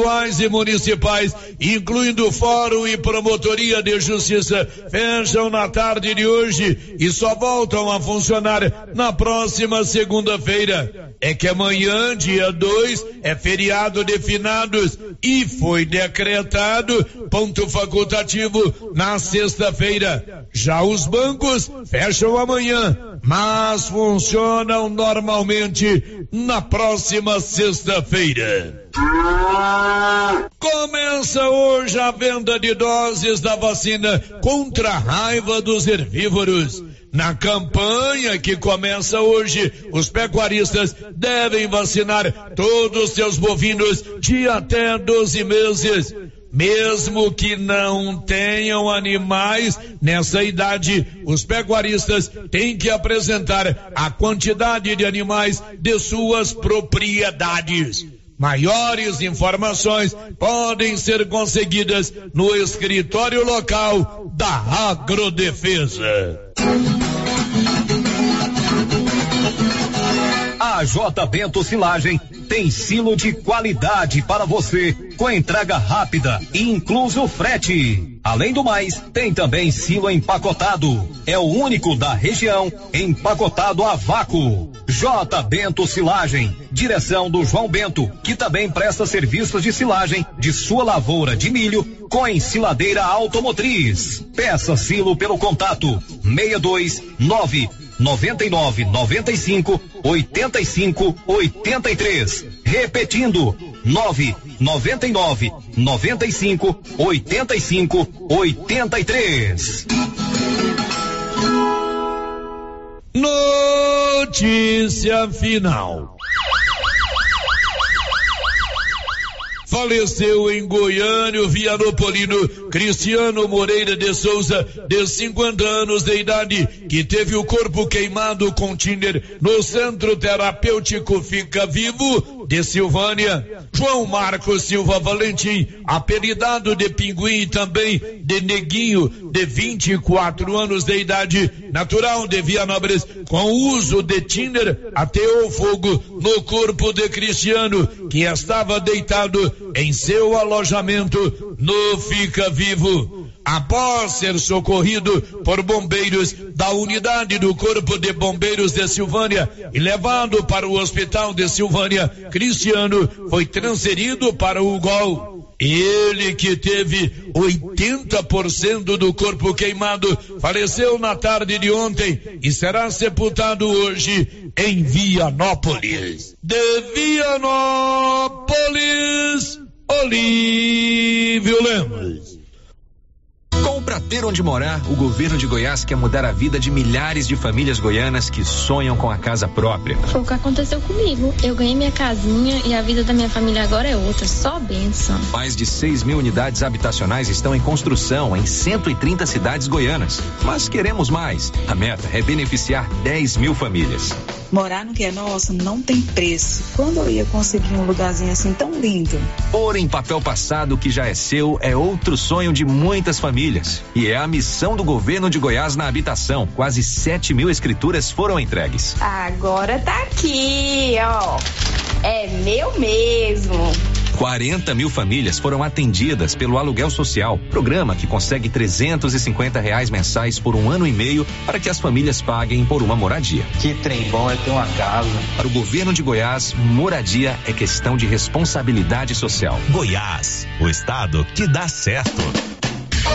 estaduais e municipais, incluindo Fórum e Promotoria de Justiça, fecham na tarde de hoje e só voltam a funcionar na próxima segunda-feira. É que amanhã, dia 2, é feriado de finados e foi decretado ponto facultativo na sexta-feira. Já os bancos fecham amanhã, mas funcionam normalmente na próxima sexta-feira. Começa hoje a venda de doses da vacina contra a raiva dos herbívoros. Na campanha que começa hoje, os pecuaristas devem vacinar todos os seus bovinos de até 12 meses. Mesmo que não tenham animais nessa idade, os pecuaristas têm que apresentar a quantidade de animais de suas propriedades. Maiores informações podem ser conseguidas no escritório local da Agrodefesa. A J Bento Silagem tem silo de qualidade para você, com entrega rápida incluso frete. Além do mais, tem também silo empacotado. É o único da região empacotado a vácuo. J Bento Silagem, direção do João Bento, que também presta serviços de silagem de sua lavoura de milho com ensiladeira automotriz. Peça silo pelo contato 629 99 95 85 83. Repetindo 9 99 95 85 83. Notícia final. faleceu em Goiânia o Vianopolino Cristiano Moreira de Souza, de 50 anos de idade, que teve o corpo queimado com Tinder no Centro Terapêutico Fica Vivo de Silvânia. João Marcos Silva Valentim, apelidado de Pinguim e também de Neguinho, de 24 anos de idade, natural de Vianópolis, com uso de Tinder, ateou fogo no corpo de Cristiano, que estava deitado em seu alojamento no Fica Vivo. Após ser socorrido por bombeiros da unidade do Corpo de Bombeiros de Silvânia e levado para o Hospital de Silvânia, Cristiano foi transferido para o Gol. Ele que teve 80% do corpo queimado faleceu na tarde de ontem e será sepultado hoje em Vianópolis. De Vianópolis, Olívio Lemos. Para ter onde morar, o governo de Goiás quer mudar a vida de milhares de famílias goianas que sonham com a casa própria. Foi o que aconteceu comigo. Eu ganhei minha casinha e a vida da minha família agora é outra, só benção. Mais de 6 mil unidades habitacionais estão em construção em 130 cidades goianas. Mas queremos mais. A meta é beneficiar 10 mil famílias. Morar no que é nosso não tem preço. Quando eu ia conseguir um lugarzinho assim tão lindo? Pôr em papel passado o que já é seu é outro sonho de muitas famílias. E é a missão do governo de Goiás na habitação. Quase 7 mil escrituras foram entregues. Agora tá aqui, ó. É meu mesmo. 40 mil famílias foram atendidas pelo aluguel social, programa que consegue 350 reais mensais por um ano e meio para que as famílias paguem por uma moradia. Que trem bom é ter uma casa. Para o governo de Goiás, moradia é questão de responsabilidade social. Goiás, o estado que dá certo.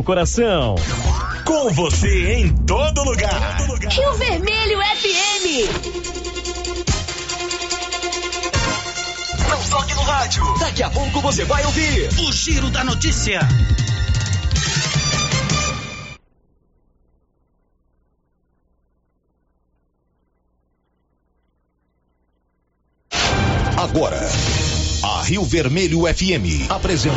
coração. Com você em todo lugar. Rio Vermelho FM. Não toque no rádio. Daqui a pouco você vai ouvir o Giro da Notícia. Agora Rio Vermelho FM apresenta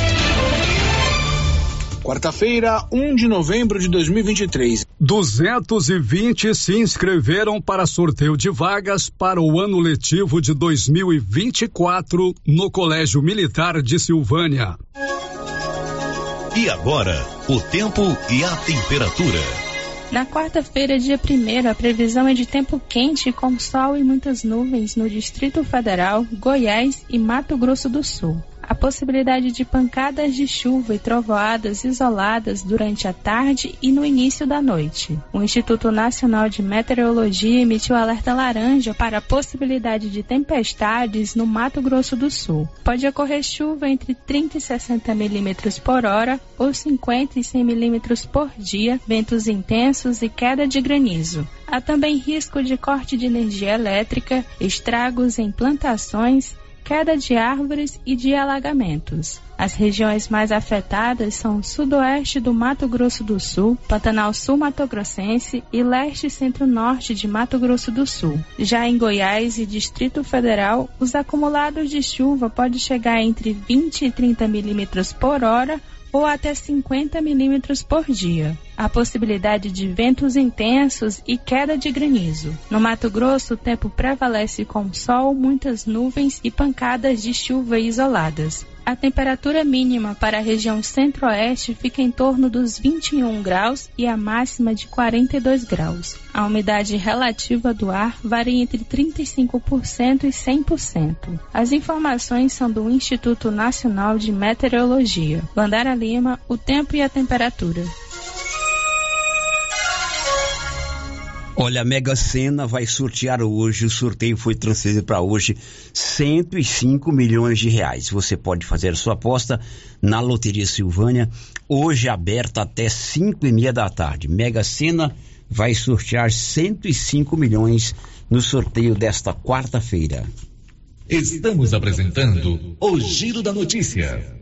Quarta-feira, 1 de novembro de 2023. 220 se inscreveram para sorteio de vagas para o ano letivo de 2024 no Colégio Militar de Silvânia. E agora, o tempo e a temperatura. Na quarta-feira, dia 1 a previsão é de tempo quente com sol e muitas nuvens no Distrito Federal, Goiás e Mato Grosso do Sul a possibilidade de pancadas de chuva e trovoadas isoladas durante a tarde e no início da noite. O Instituto Nacional de Meteorologia emitiu alerta laranja para a possibilidade de tempestades no Mato Grosso do Sul. Pode ocorrer chuva entre 30 e 60 milímetros por hora ou 50 e 100 milímetros por dia, ventos intensos e queda de granizo. Há também risco de corte de energia elétrica, estragos em plantações queda de árvores e de alagamentos. As regiões mais afetadas são sudoeste do Mato Grosso do Sul, Pantanal Sul Mato Grossense e leste centro-norte de Mato Grosso do Sul. Já em Goiás e Distrito Federal, os acumulados de chuva podem chegar entre 20 e 30 milímetros por hora ou até 50 milímetros por dia. Há possibilidade de ventos intensos e queda de granizo. No Mato Grosso, o tempo prevalece com sol, muitas nuvens e pancadas de chuva isoladas. A temperatura mínima para a região centro-oeste fica em torno dos 21 graus e a máxima de 42 graus. A umidade relativa do ar varia entre 35% e 100%. As informações são do Instituto Nacional de Meteorologia. Vandara Lima, o tempo e a temperatura. Olha, a Mega Sena vai sortear hoje, o sorteio foi transferido para hoje, 105 milhões de reais. Você pode fazer sua aposta na Loteria Silvânia, hoje aberta até 5 e meia da tarde. Mega Sena vai sortear 105 milhões no sorteio desta quarta-feira. Estamos apresentando o Giro da Notícia.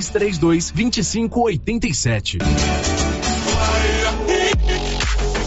3332 2587.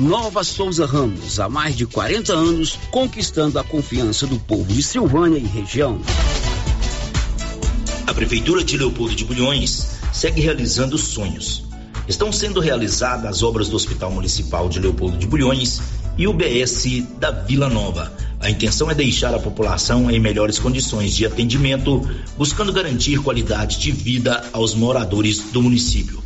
Nova Souza Ramos, há mais de 40 anos, conquistando a confiança do povo de Silvânia e região. A Prefeitura de Leopoldo de Bulhões segue realizando sonhos. Estão sendo realizadas as obras do Hospital Municipal de Leopoldo de Bulhões e o BS da Vila Nova. A intenção é deixar a população em melhores condições de atendimento, buscando garantir qualidade de vida aos moradores do município.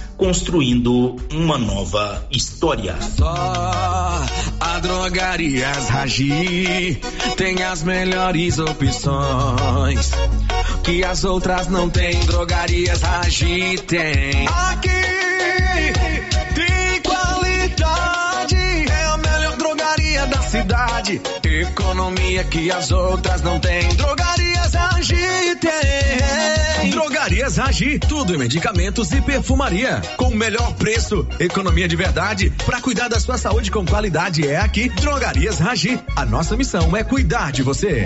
construindo uma nova história. Só a Drogarias Ragi tem as melhores opções que as outras não têm. Drogarias Ragi tem. Aqui cidade. Economia que as outras não têm. Drogarias Ragi tem. Drogarias Ragi, tudo em medicamentos e perfumaria. Com o melhor preço, economia de verdade. Para cuidar da sua saúde com qualidade é aqui, Drogarias Ragi. A nossa missão é cuidar de você.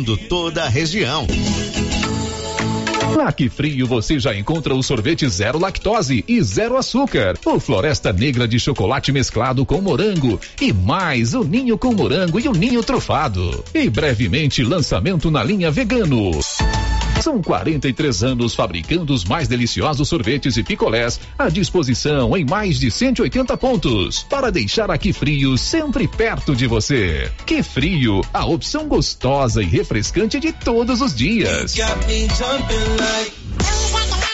toda a região. Na Que Frio você já encontra o sorvete zero lactose e zero açúcar, o Floresta Negra de chocolate mesclado com morango e mais o ninho com morango e o ninho trufado. E brevemente lançamento na linha vegano. São 43 anos fabricando os mais deliciosos sorvetes e picolés à disposição em mais de 180 pontos para deixar aqui frio sempre perto de você. Que frio, a opção gostosa e refrescante de todos os dias.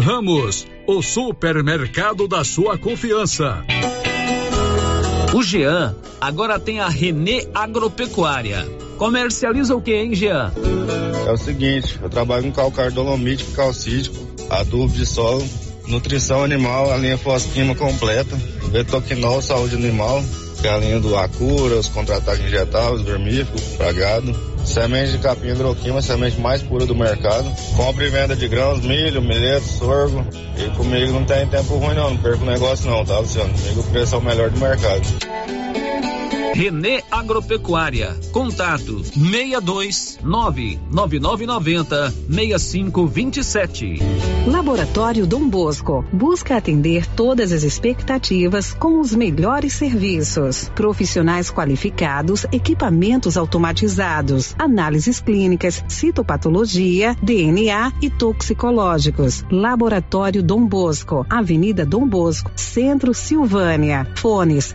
Ramos, o supermercado da sua confiança. O Jean agora tem a Renê Agropecuária. Comercializa o que, hein, Jean? É o seguinte, eu trabalho com calcário dolomítico, calcítico, adubo de solo, nutrição animal, a linha fosquima completa, betoquinol, saúde animal, que é a linha do Acura, os contra-ataques injetáveis, vermífugo, fragado, semente de capim hidroquima, semente mais pura do mercado. Compra e venda de grãos, milho, milheto, sorgo. E comigo não tem tempo ruim não, não perco negócio não, tá, Luciano? Comigo o preço é o melhor do mercado. Renê Agropecuária. Contato 62 99990 6527. Laboratório Dom Bosco busca atender todas as expectativas com os melhores serviços. Profissionais qualificados, equipamentos automatizados, análises clínicas, citopatologia, DNA e toxicológicos. Laboratório Dom Bosco, Avenida Dom Bosco, Centro Silvânia. Fones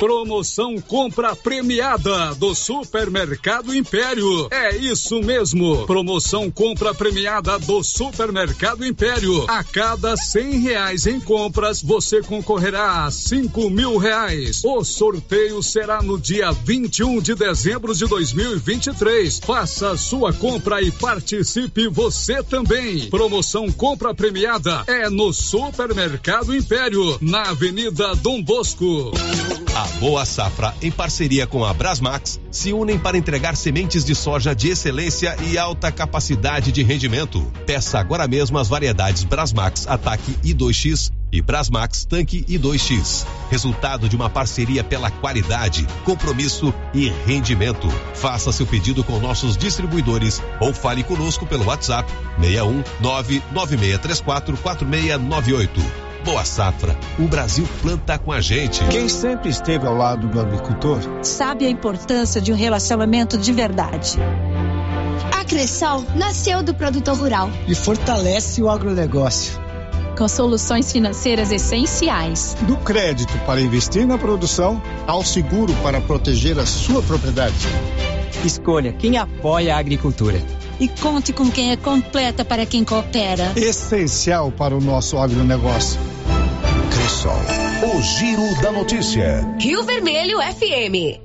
Promoção compra premiada do Supermercado Império. É isso mesmo. Promoção compra premiada do Supermercado Império. A cada cem reais em compras, você concorrerá a cinco mil reais. O sorteio será no dia 21 de dezembro de 2023. Faça sua compra e participe você também. Promoção compra premiada é no Supermercado Império, na Avenida Dom Bosco. A Boa Safra, em parceria com a Brasmax, se unem para entregar sementes de soja de excelência e alta capacidade de rendimento. Peça agora mesmo as variedades Brasmax Ataque I2X e Brasmax Tanque I2X. Resultado de uma parceria pela qualidade, compromisso e rendimento. Faça seu pedido com nossos distribuidores ou fale conosco pelo WhatsApp 61 99634 4698. Boa Safra, o Brasil planta com a gente. Quem sempre esteve ao lado do agricultor sabe a importância de um relacionamento de verdade. A Cressol nasceu do produtor rural e fortalece o agronegócio. Com soluções financeiras essenciais. Do crédito para investir na produção ao seguro para proteger a sua propriedade. Escolha quem apoia a agricultura e conte com quem é completa para quem coopera. Essencial para o nosso agronegócio. Cressol, o giro da notícia. Rio Vermelho FM.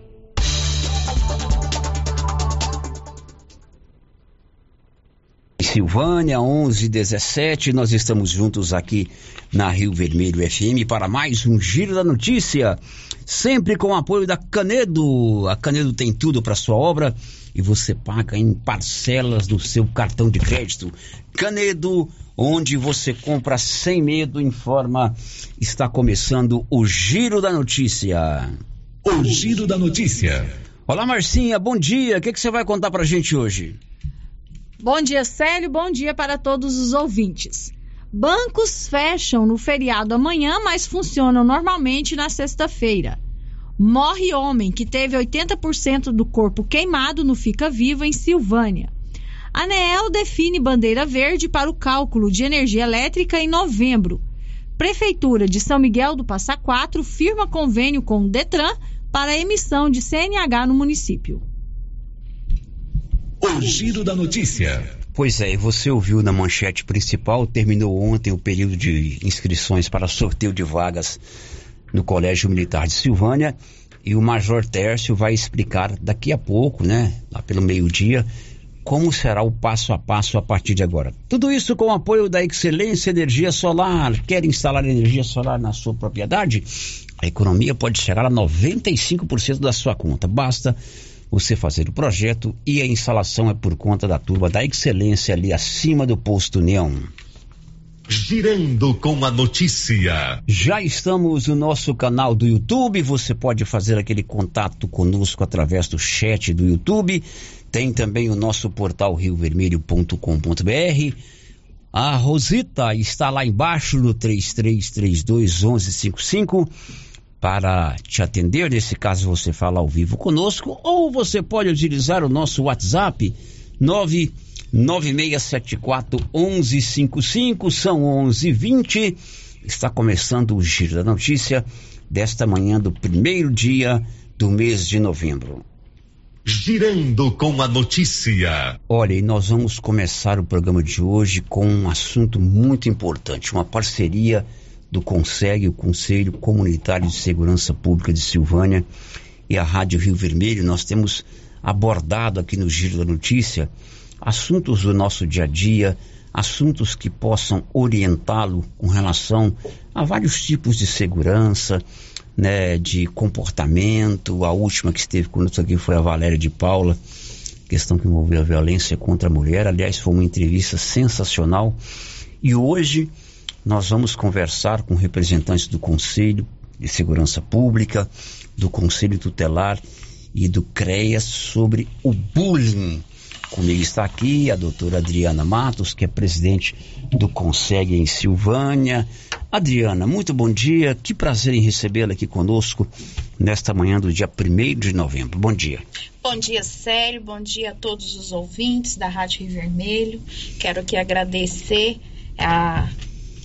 Silvânia 1117, nós estamos juntos aqui na Rio Vermelho FM para mais um Giro da Notícia, sempre com o apoio da Canedo. A Canedo tem tudo para sua obra e você paga em parcelas do seu cartão de crédito. Canedo, onde você compra sem medo, informa. Está começando o Giro da Notícia. O Giro da Notícia. Olá, Marcinha, bom dia. O que, que você vai contar pra gente hoje? Bom dia, Célio. Bom dia para todos os ouvintes. Bancos fecham no feriado amanhã, mas funcionam normalmente na sexta-feira. Morre homem que teve 80% do corpo queimado no Fica Viva, em Silvânia. A ANEEL define bandeira verde para o cálculo de energia elétrica em novembro. Prefeitura de São Miguel do Passa Quatro firma convênio com o Detran para emissão de CNH no município. O giro da notícia. Pois é, você ouviu na manchete principal, terminou ontem o período de inscrições para sorteio de vagas no Colégio Militar de Silvânia e o Major Tércio vai explicar daqui a pouco, né, lá pelo meio-dia, como será o passo a passo a partir de agora. Tudo isso com o apoio da Excelência Energia Solar. Quer instalar energia solar na sua propriedade? A economia pode chegar a 95% da sua conta. Basta você fazer o projeto e a instalação é por conta da turma da Excelência ali acima do posto Neon. Girando com a notícia. Já estamos no nosso canal do YouTube. Você pode fazer aquele contato conosco através do chat do YouTube. Tem também o nosso portal riovermelho.com.br. A Rosita está lá embaixo no 3332 1155 para te atender. Nesse caso, você fala ao vivo conosco. Ou você pode utilizar o nosso WhatsApp 9 9674 1155, são 1120. Está começando o Giro da Notícia desta manhã do primeiro dia do mês de novembro. Girando com a notícia. Olha, e nós vamos começar o programa de hoje com um assunto muito importante, uma parceria do CONSEG, o Conselho Comunitário de Segurança Pública de Silvânia e a Rádio Rio Vermelho. Nós temos abordado aqui no Giro da Notícia assuntos do nosso dia a dia, assuntos que possam orientá-lo com relação a vários tipos de segurança, né, de comportamento. A última que esteve conosco aqui foi a Valéria de Paula, questão que envolveu a violência contra a mulher. Aliás, foi uma entrevista sensacional. E hoje nós vamos conversar com representantes do Conselho de Segurança Pública, do Conselho Tutelar e do CREA sobre o bullying. Comigo está aqui a doutora Adriana Matos, que é presidente do Conseg em Silvânia. Adriana, muito bom dia. Que prazer em recebê-la aqui conosco nesta manhã do dia 1 de novembro. Bom dia. Bom dia, Célio. Bom dia a todos os ouvintes da Rádio Rio Vermelho. Quero aqui agradecer a,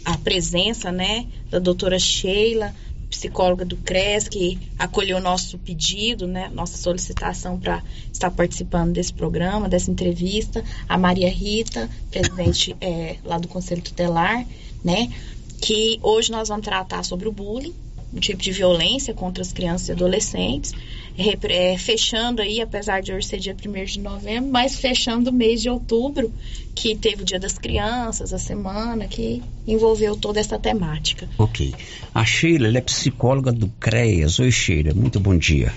a presença né, da doutora Sheila, psicóloga do CRES, que acolheu nosso pedido, né, nossa solicitação para estar participando desse programa, dessa entrevista, a Maria Rita, presidente é, lá do Conselho Tutelar, né, que hoje nós vamos tratar sobre o bullying, um tipo de violência contra as crianças e adolescentes, é, fechando aí, apesar de hoje ser dia 1 de novembro, mas fechando o mês de outubro, que teve o Dia das Crianças, a semana, que envolveu toda essa temática. Ok. A Sheila, ela é psicóloga do CREAS. Oi, Sheila, muito bom dia.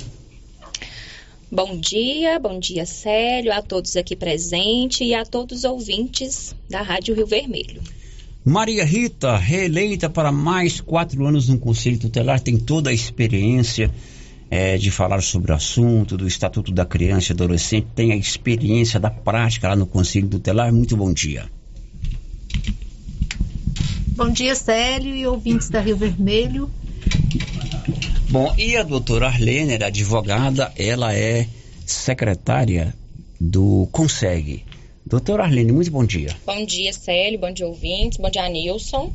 Bom dia, bom dia, Célio, a todos aqui presentes e a todos os ouvintes da Rádio Rio Vermelho. Maria Rita, reeleita para mais quatro anos no Conselho Tutelar, tem toda a experiência é, de falar sobre o assunto do Estatuto da Criança e Adolescente, tem a experiência da prática lá no Conselho Tutelar. Muito bom dia. Bom dia, Célio e ouvintes da Rio Vermelho. Bom, e a doutora Arlene, advogada, ela é secretária do CONSEG. Doutora Arlene, muito bom dia. Bom dia, Célio, bom dia, ouvintes, bom dia, Nilson.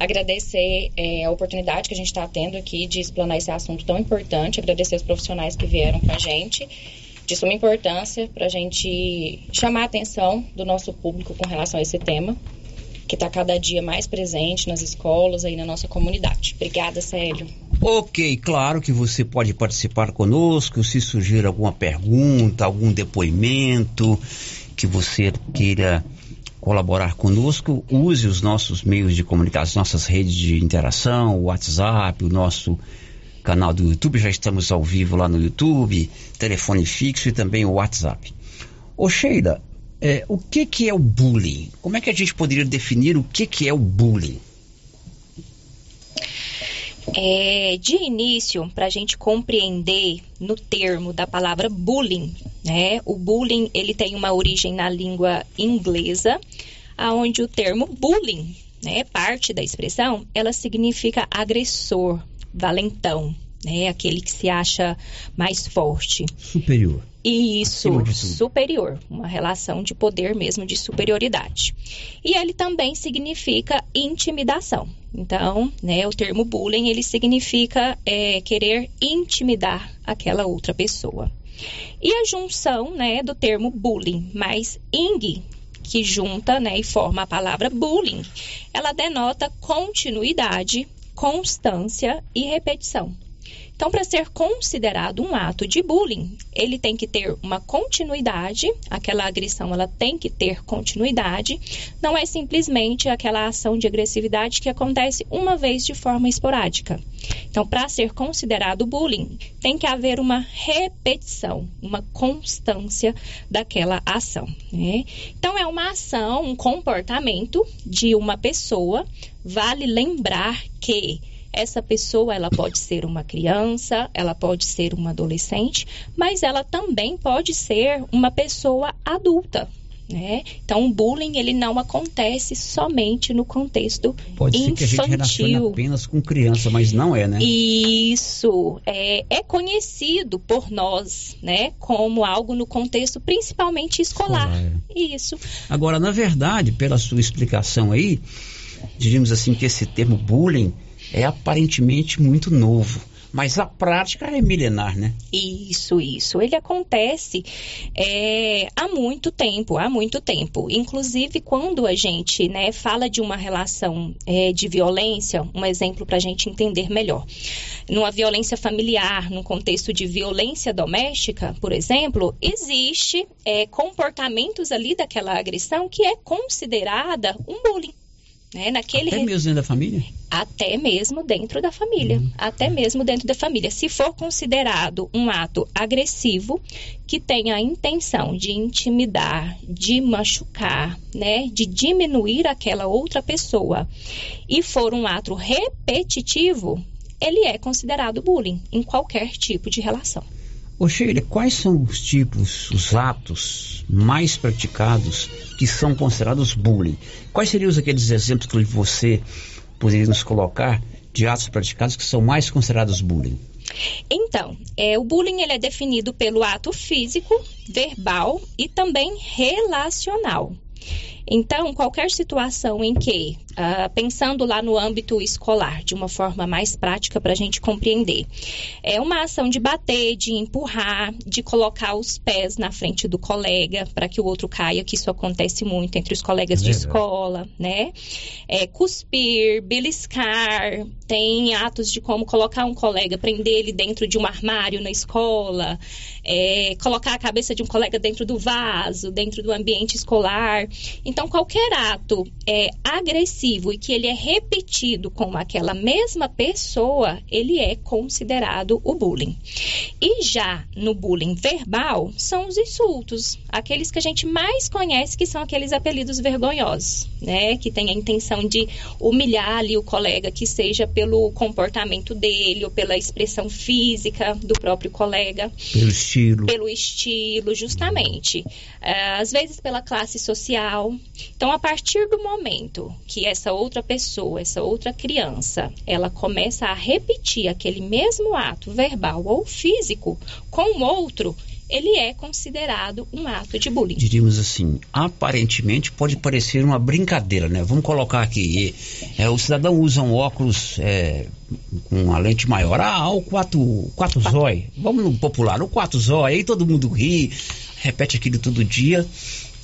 Agradecer é, a oportunidade que a gente está tendo aqui de explanar esse assunto tão importante, agradecer os profissionais que vieram com a gente, de suma importância para a gente chamar a atenção do nosso público com relação a esse tema, que está cada dia mais presente nas escolas, aí na nossa comunidade. Obrigada, Célio. Ok, claro que você pode participar conosco se surgir alguma pergunta, algum depoimento que você queira colaborar conosco, use os nossos meios de comunicação, nossas redes de interação, o WhatsApp, o nosso canal do YouTube, já estamos ao vivo lá no YouTube, telefone fixo e também o WhatsApp. Ô Sheila, é, o que, que é o bullying? Como é que a gente poderia definir o que, que é o bullying? É, de início, para a gente compreender no termo da palavra bullying, né? O bullying ele tem uma origem na língua inglesa, aonde o termo bullying, né, parte da expressão, ela significa agressor, valentão, né? Aquele que se acha mais forte. Superior. Isso, superior, uma relação de poder mesmo, de superioridade. E ele também significa intimidação. Então, né, o termo bullying, ele significa é, querer intimidar aquela outra pessoa. E a junção, né, do termo bullying mais ing, que junta, né, e forma a palavra bullying, ela denota continuidade, constância e repetição. Então, para ser considerado um ato de bullying, ele tem que ter uma continuidade, aquela agressão ela tem que ter continuidade, não é simplesmente aquela ação de agressividade que acontece uma vez de forma esporádica. Então, para ser considerado bullying, tem que haver uma repetição, uma constância daquela ação. Né? Então, é uma ação, um comportamento de uma pessoa. Vale lembrar que essa pessoa ela pode ser uma criança, ela pode ser uma adolescente, mas ela também pode ser uma pessoa adulta. Né? Então, o bullying ele não acontece somente no contexto Pode infantil. ser que a gente apenas com criança, mas não é, né? Isso é, é conhecido por nós, né, como algo no contexto principalmente escolar. escolar é. Isso. Agora, na verdade, pela sua explicação aí, diríamos assim que esse termo bullying é aparentemente muito novo. Mas a prática é milenar, né? Isso, isso. Ele acontece é, há muito tempo, há muito tempo. Inclusive, quando a gente né, fala de uma relação é, de violência, um exemplo para a gente entender melhor. Numa violência familiar, num contexto de violência doméstica, por exemplo, existe é, comportamentos ali daquela agressão que é considerada um bullying. Né? Naquele Até mesmo dentro da família? Até mesmo dentro da família. Uhum. Até mesmo dentro da família. Se for considerado um ato agressivo que tenha a intenção de intimidar, de machucar, né? De diminuir aquela outra pessoa e for um ato repetitivo, ele é considerado bullying em qualquer tipo de relação. Ô Sheila, quais são os tipos, os atos mais praticados que são considerados bullying? Quais seriam aqueles exemplos que você poderia nos colocar de atos praticados que são mais considerados bullying? Então, é, o bullying ele é definido pelo ato físico, verbal e também relacional. Então, qualquer situação em que, uh, pensando lá no âmbito escolar, de uma forma mais prática para a gente compreender, é uma ação de bater, de empurrar, de colocar os pés na frente do colega para que o outro caia, que isso acontece muito entre os colegas de escola, né? É, cuspir, beliscar, tem atos de como colocar um colega, prender ele dentro de um armário na escola, é, colocar a cabeça de um colega dentro do vaso, dentro do ambiente escolar. Então, qualquer ato é, agressivo e que ele é repetido com aquela mesma pessoa, ele é considerado o bullying. E já no bullying verbal, são os insultos, aqueles que a gente mais conhece, que são aqueles apelidos vergonhosos, né? Que tem a intenção de humilhar ali o colega, que seja pelo comportamento dele ou pela expressão física do próprio colega. Pelo estilo. Pelo estilo, justamente. Uh, às vezes pela classe social, então, a partir do momento que essa outra pessoa, essa outra criança, ela começa a repetir aquele mesmo ato verbal ou físico com o outro, ele é considerado um ato de bullying. Diríamos assim, aparentemente pode parecer uma brincadeira, né? Vamos colocar aqui, é, o cidadão usa um óculos é, com uma lente maior, ah, o quatro, quatro zói, vamos no popular, o quatro zói, aí todo mundo ri, repete aquilo todo dia,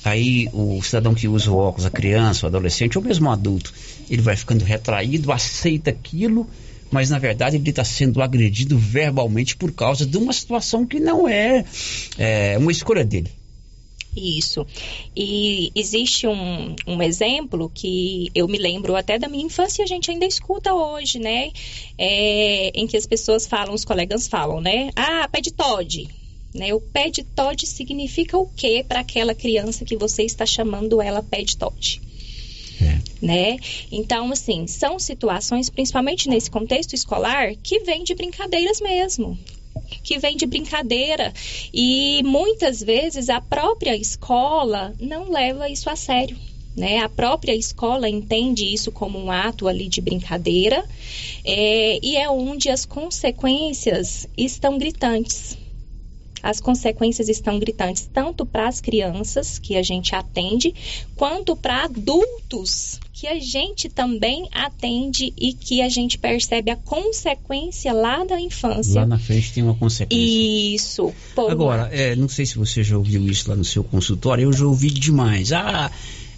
Aí o cidadão que usa o óculos, a criança, o adolescente, ou mesmo o adulto, ele vai ficando retraído, aceita aquilo, mas na verdade ele está sendo agredido verbalmente por causa de uma situação que não é, é uma escolha dele. Isso. E existe um, um exemplo que eu me lembro até da minha infância a gente ainda escuta hoje, né? É, em que as pessoas falam, os colegas falam, né? Ah, pé de Todd. Né? O pé de Todd significa o que para aquela criança que você está chamando ela pé de Todd? É. Né? Então, assim, são situações, principalmente nesse contexto escolar, que vêm de brincadeiras mesmo que vem de brincadeira e muitas vezes a própria escola não leva isso a sério. Né? A própria escola entende isso como um ato ali de brincadeira é, e é onde as consequências estão gritantes as consequências estão gritantes tanto para as crianças que a gente atende, quanto para adultos que a gente também atende e que a gente percebe a consequência lá da infância. Lá na frente tem uma consequência. Isso. Agora, é, não sei se você já ouviu isso lá no seu consultório, eu já ouvi demais. Ah,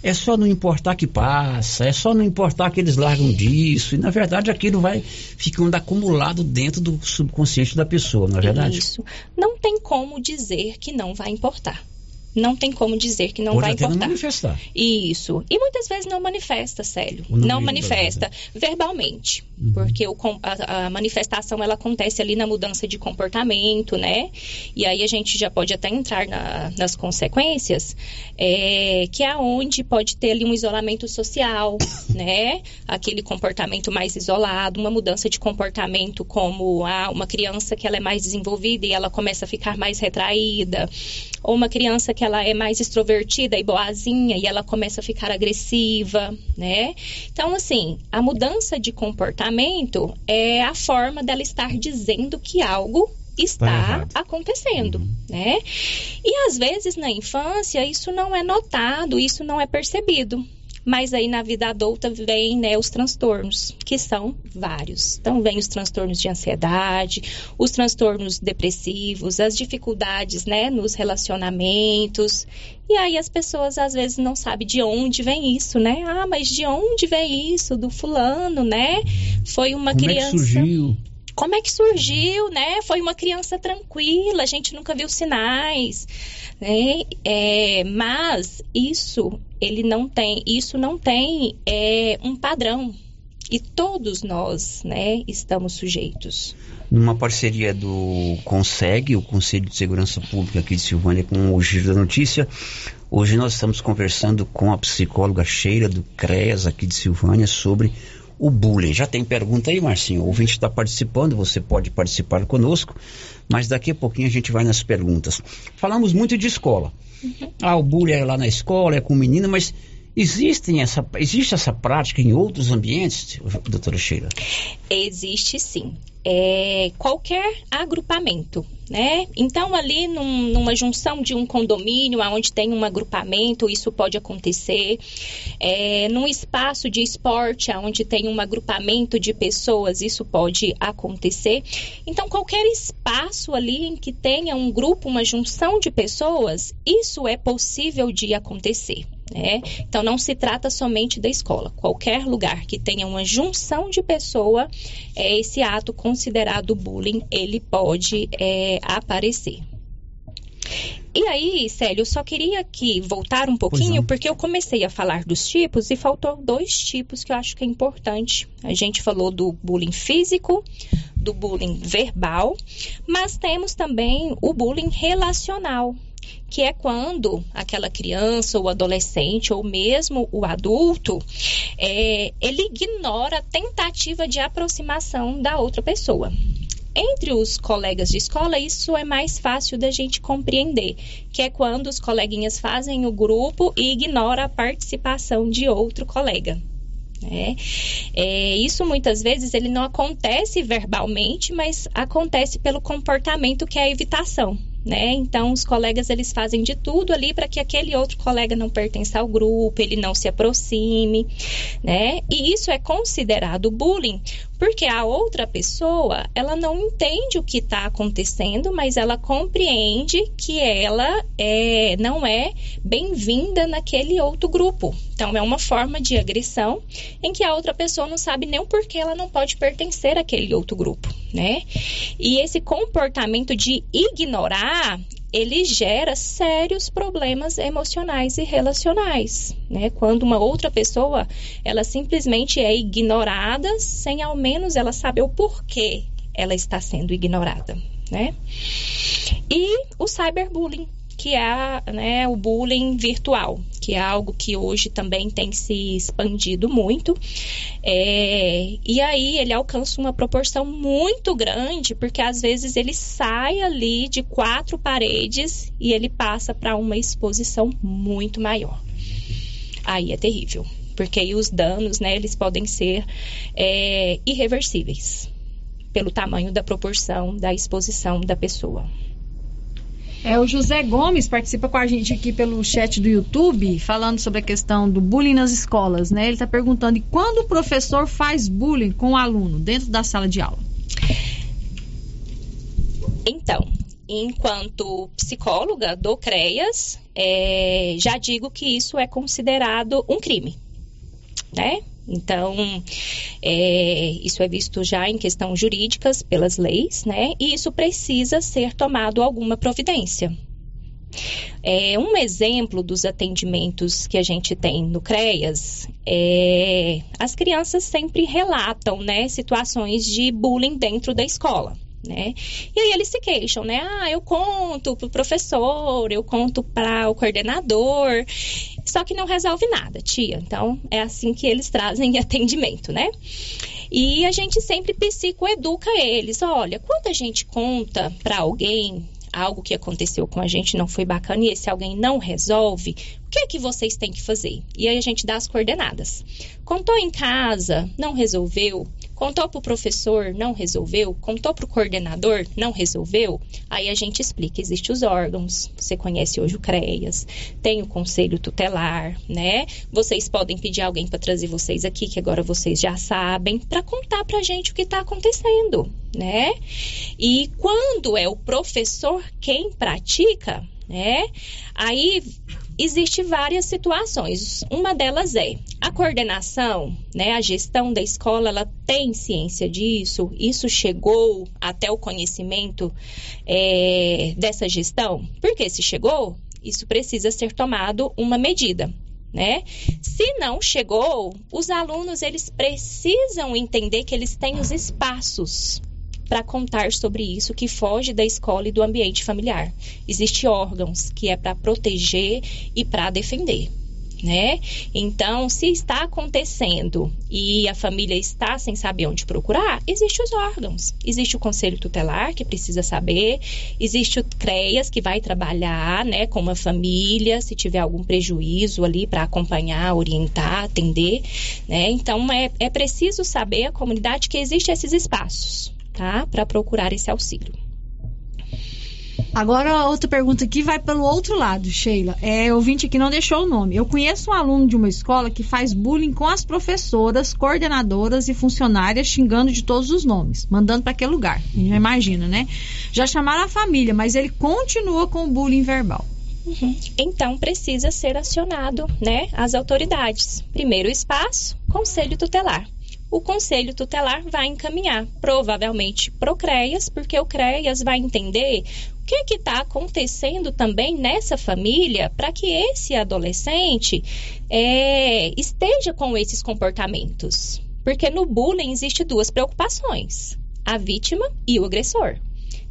é só não importar que passa, é só não importar que eles largam disso. E na verdade aquilo vai ficando acumulado dentro do subconsciente da pessoa, não é verdade? Isso. Não tem como dizer que não vai importar não tem como dizer que não Pode vai até importar. Não manifestar. Isso. E muitas vezes não manifesta, Célio. Não, não manifesta verbalmente. Uhum. Porque o, a, a, manifestação ela acontece ali na mudança de comportamento, né? E aí a gente já pode até entrar na, nas consequências, é, que é onde pode ter ali um isolamento social, né? Aquele comportamento mais isolado, uma mudança de comportamento como ah, uma criança que ela é mais desenvolvida e ela começa a ficar mais retraída, ou uma criança que ela é mais extrovertida e boazinha e ela começa a ficar agressiva, né? Então, assim, a mudança de comportamento é a forma dela estar dizendo que algo está tá acontecendo, uhum. né? E às vezes na infância isso não é notado, isso não é percebido. Mas aí na vida adulta vem né, os transtornos, que são vários. Então vem os transtornos de ansiedade, os transtornos depressivos, as dificuldades né, nos relacionamentos. E aí as pessoas às vezes não sabem de onde vem isso, né? Ah, mas de onde vem isso? Do fulano, né? Foi uma Como criança. É que surgiu? como é que surgiu, né? Foi uma criança tranquila, a gente nunca viu sinais, né? É, mas isso ele não tem, isso não tem é, um padrão e todos nós, né, estamos sujeitos. Numa parceria do Conseg, o Conselho de Segurança Pública aqui de Silvânia, com o Giro da Notícia, hoje nós estamos conversando com a psicóloga Sheila do CREAS aqui de Silvânia sobre o bullying. Já tem pergunta aí, Marcinho? O ouvinte está participando, você pode participar conosco, mas daqui a pouquinho a gente vai nas perguntas. Falamos muito de escola. Ah, o bullying é lá na escola, é com menina, mas Existem essa, existe essa prática em outros ambientes, doutora Sheila? Existe sim. É, qualquer agrupamento, né? Então, ali num, numa junção de um condomínio, onde tem um agrupamento, isso pode acontecer. É, num espaço de esporte, onde tem um agrupamento de pessoas, isso pode acontecer. Então, qualquer espaço ali em que tenha um grupo, uma junção de pessoas, isso é possível de acontecer. Né? Então, não se trata somente da escola. Qualquer lugar que tenha uma junção de pessoa, é, esse ato considerado bullying, ele pode é, aparecer. E aí, Célio, eu só queria aqui voltar um pouquinho, porque eu comecei a falar dos tipos e faltou dois tipos que eu acho que é importante. A gente falou do bullying físico, do bullying verbal, mas temos também o bullying relacional, que é quando aquela criança ou adolescente ou mesmo o adulto é, ele ignora a tentativa de aproximação da outra pessoa. Entre os colegas de escola, isso é mais fácil da gente compreender, que é quando os coleguinhas fazem o grupo e ignora a participação de outro colega. É, é, isso muitas vezes ele não acontece verbalmente, mas acontece pelo comportamento que é a evitação né? Então os colegas eles fazem de tudo ali para que aquele outro colega não pertença ao grupo, ele não se aproxime, né? E isso é considerado bullying porque a outra pessoa ela não entende o que está acontecendo, mas ela compreende que ela é, não é bem-vinda naquele outro grupo. Então é uma forma de agressão em que a outra pessoa não sabe nem o porquê ela não pode pertencer àquele outro grupo, né? E esse comportamento de ignorar ele gera sérios problemas emocionais e relacionais, né? Quando uma outra pessoa, ela simplesmente é ignorada sem ao menos ela saber o porquê ela está sendo ignorada, né? E o cyberbullying, que é né, o bullying virtual, que é algo que hoje também tem se expandido muito. É, e aí ele alcança uma proporção muito grande, porque às vezes ele sai ali de quatro paredes e ele passa para uma exposição muito maior. Aí é terrível, porque aí os danos, né, eles podem ser é, irreversíveis pelo tamanho da proporção da exposição da pessoa. É, o José Gomes participa com a gente aqui pelo chat do YouTube, falando sobre a questão do bullying nas escolas, né? Ele está perguntando: e quando o professor faz bullying com o aluno dentro da sala de aula? Então, enquanto psicóloga do CREAS, é, já digo que isso é considerado um crime, né? Então, é, isso é visto já em questão jurídicas pelas leis, né? E isso precisa ser tomado alguma providência. É, um exemplo dos atendimentos que a gente tem no CREAS é as crianças sempre relatam né, situações de bullying dentro da escola. Né? E aí eles se queixam, né? Ah, eu conto pro professor, eu conto para o coordenador, só que não resolve nada, tia. Então, é assim que eles trazem atendimento, né? E a gente sempre psicoeduca eles. Olha, quando a gente conta para alguém algo que aconteceu com a gente não foi bacana e esse alguém não resolve, o que é que vocês têm que fazer? E aí a gente dá as coordenadas. Contou em casa, não resolveu, Contou para o professor, não resolveu? Contou para o coordenador, não resolveu? Aí a gente explica, existem os órgãos, você conhece hoje o CREAS, tem o conselho tutelar, né? Vocês podem pedir alguém para trazer vocês aqui, que agora vocês já sabem, para contar para a gente o que está acontecendo, né? E quando é o professor quem pratica, né? Aí existe várias situações. Uma delas é a coordenação, né? A gestão da escola, ela tem ciência disso. Isso chegou até o conhecimento é, dessa gestão. Porque se chegou, isso precisa ser tomado uma medida. Né? Se não chegou, os alunos eles precisam entender que eles têm os espaços para contar sobre isso que foge da escola e do ambiente familiar. Existem órgãos que é para proteger e para defender. Né? Então, se está acontecendo e a família está sem saber onde procurar, existem os órgãos. Existe o conselho tutelar que precisa saber, existe o CREAS que vai trabalhar, né, com uma família, se tiver algum prejuízo ali para acompanhar, orientar, atender, né? Então é, é preciso saber a comunidade que existem esses espaços tá? Para procurar esse auxílio. Agora, outra pergunta aqui vai pelo outro lado, Sheila. É ouvinte que não deixou o nome. Eu conheço um aluno de uma escola que faz bullying com as professoras, coordenadoras e funcionárias, xingando de todos os nomes, mandando para aquele lugar. A gente já imagina, né? Já chamaram a família, mas ele continua com o bullying verbal. Uhum. Então precisa ser acionado, né, as autoridades. Primeiro espaço, conselho tutelar o conselho tutelar vai encaminhar, provavelmente, para o CREAS, porque o CREAS vai entender o que está acontecendo também nessa família para que esse adolescente é, esteja com esses comportamentos. Porque no bullying existe duas preocupações: a vítima e o agressor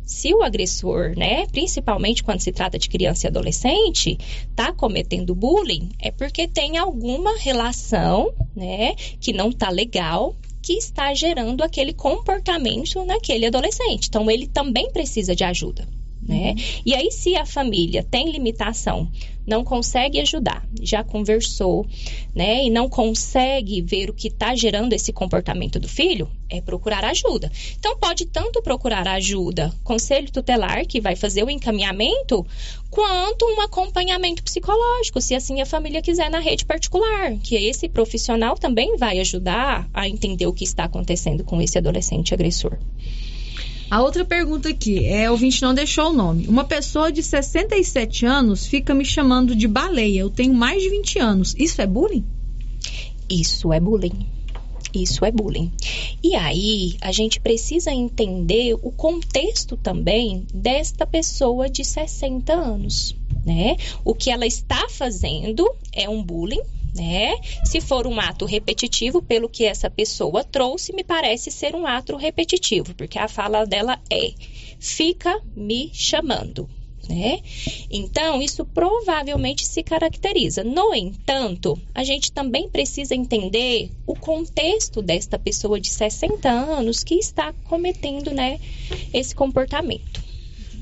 se o agressor, né, principalmente quando se trata de criança e adolescente, está cometendo bullying, é porque tem alguma relação, né, que não está legal, que está gerando aquele comportamento naquele adolescente. Então, ele também precisa de ajuda né? Uhum. E aí, se a família tem limitação, não consegue ajudar, já conversou, né? E não consegue ver o que está gerando esse comportamento do filho, é procurar ajuda. Então, pode tanto procurar ajuda, conselho tutelar, que vai fazer o encaminhamento, quanto um acompanhamento psicológico, se assim a família quiser na rede particular, que esse profissional também vai ajudar a entender o que está acontecendo com esse adolescente agressor. A outra pergunta aqui, é, o ouvinte não deixou o nome. Uma pessoa de 67 anos fica me chamando de baleia. Eu tenho mais de 20 anos. Isso é bullying? Isso é bullying. Isso é bullying. E aí, a gente precisa entender o contexto também desta pessoa de 60 anos, né? O que ela está fazendo é um bullying, né? Se for um ato repetitivo, pelo que essa pessoa trouxe, me parece ser um ato repetitivo, porque a fala dela é: fica me chamando. Né? Então, isso provavelmente se caracteriza. No entanto, a gente também precisa entender o contexto desta pessoa de 60 anos que está cometendo né, esse comportamento.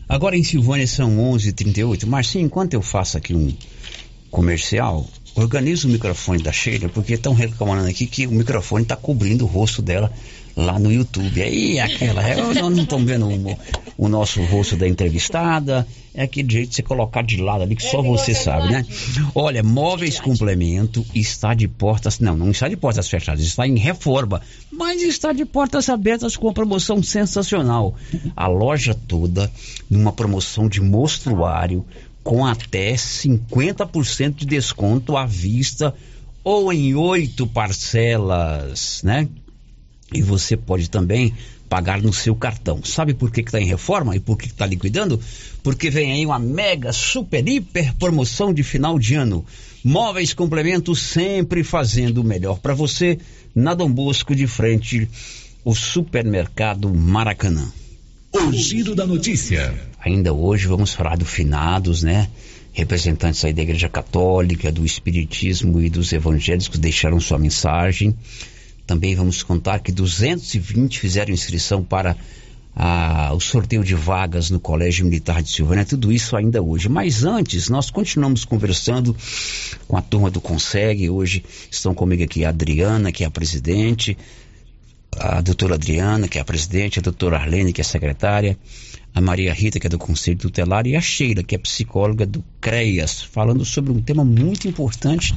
Agora em Silvânia são 11 h 38 Marcinho, enquanto eu faço aqui um comercial, organiza o microfone da Sheila, porque estão reclamando aqui que o microfone está cobrindo o rosto dela lá no YouTube. Aí aquela, é, nós não estamos vendo o, o, nosso rosto da entrevistada, é aquele jeito de você colocar de lado ali que só você sabe, né? Olha, Móveis Complemento está de portas, não, não está de portas fechadas, está em reforma, mas está de portas abertas com uma promoção sensacional. A loja toda numa promoção de mostruário com até 50% de desconto à vista ou em oito parcelas, né? E você pode também pagar no seu cartão. Sabe por que está em reforma e por que está liquidando? Porque vem aí uma mega, super, hiper promoção de final de ano. Móveis Complementos sempre fazendo o melhor para você na Dom Bosco de frente, o supermercado Maracanã. O giro da notícia. Ainda hoje vamos falar do finados, né? Representantes aí da Igreja Católica, do Espiritismo e dos Evangélicos deixaram sua mensagem. Também vamos contar que 220 fizeram inscrição para o sorteio de vagas no Colégio Militar de Silvânia, tudo isso ainda hoje. Mas antes, nós continuamos conversando com a turma do Consegue. Hoje estão comigo aqui a Adriana, que é a presidente, a doutora Adriana, que é a presidente, a doutora Arlene, que é a secretária, a Maria Rita, que é do Conselho Tutelar, e a Sheila, que é psicóloga do CREAS, falando sobre um tema muito importante,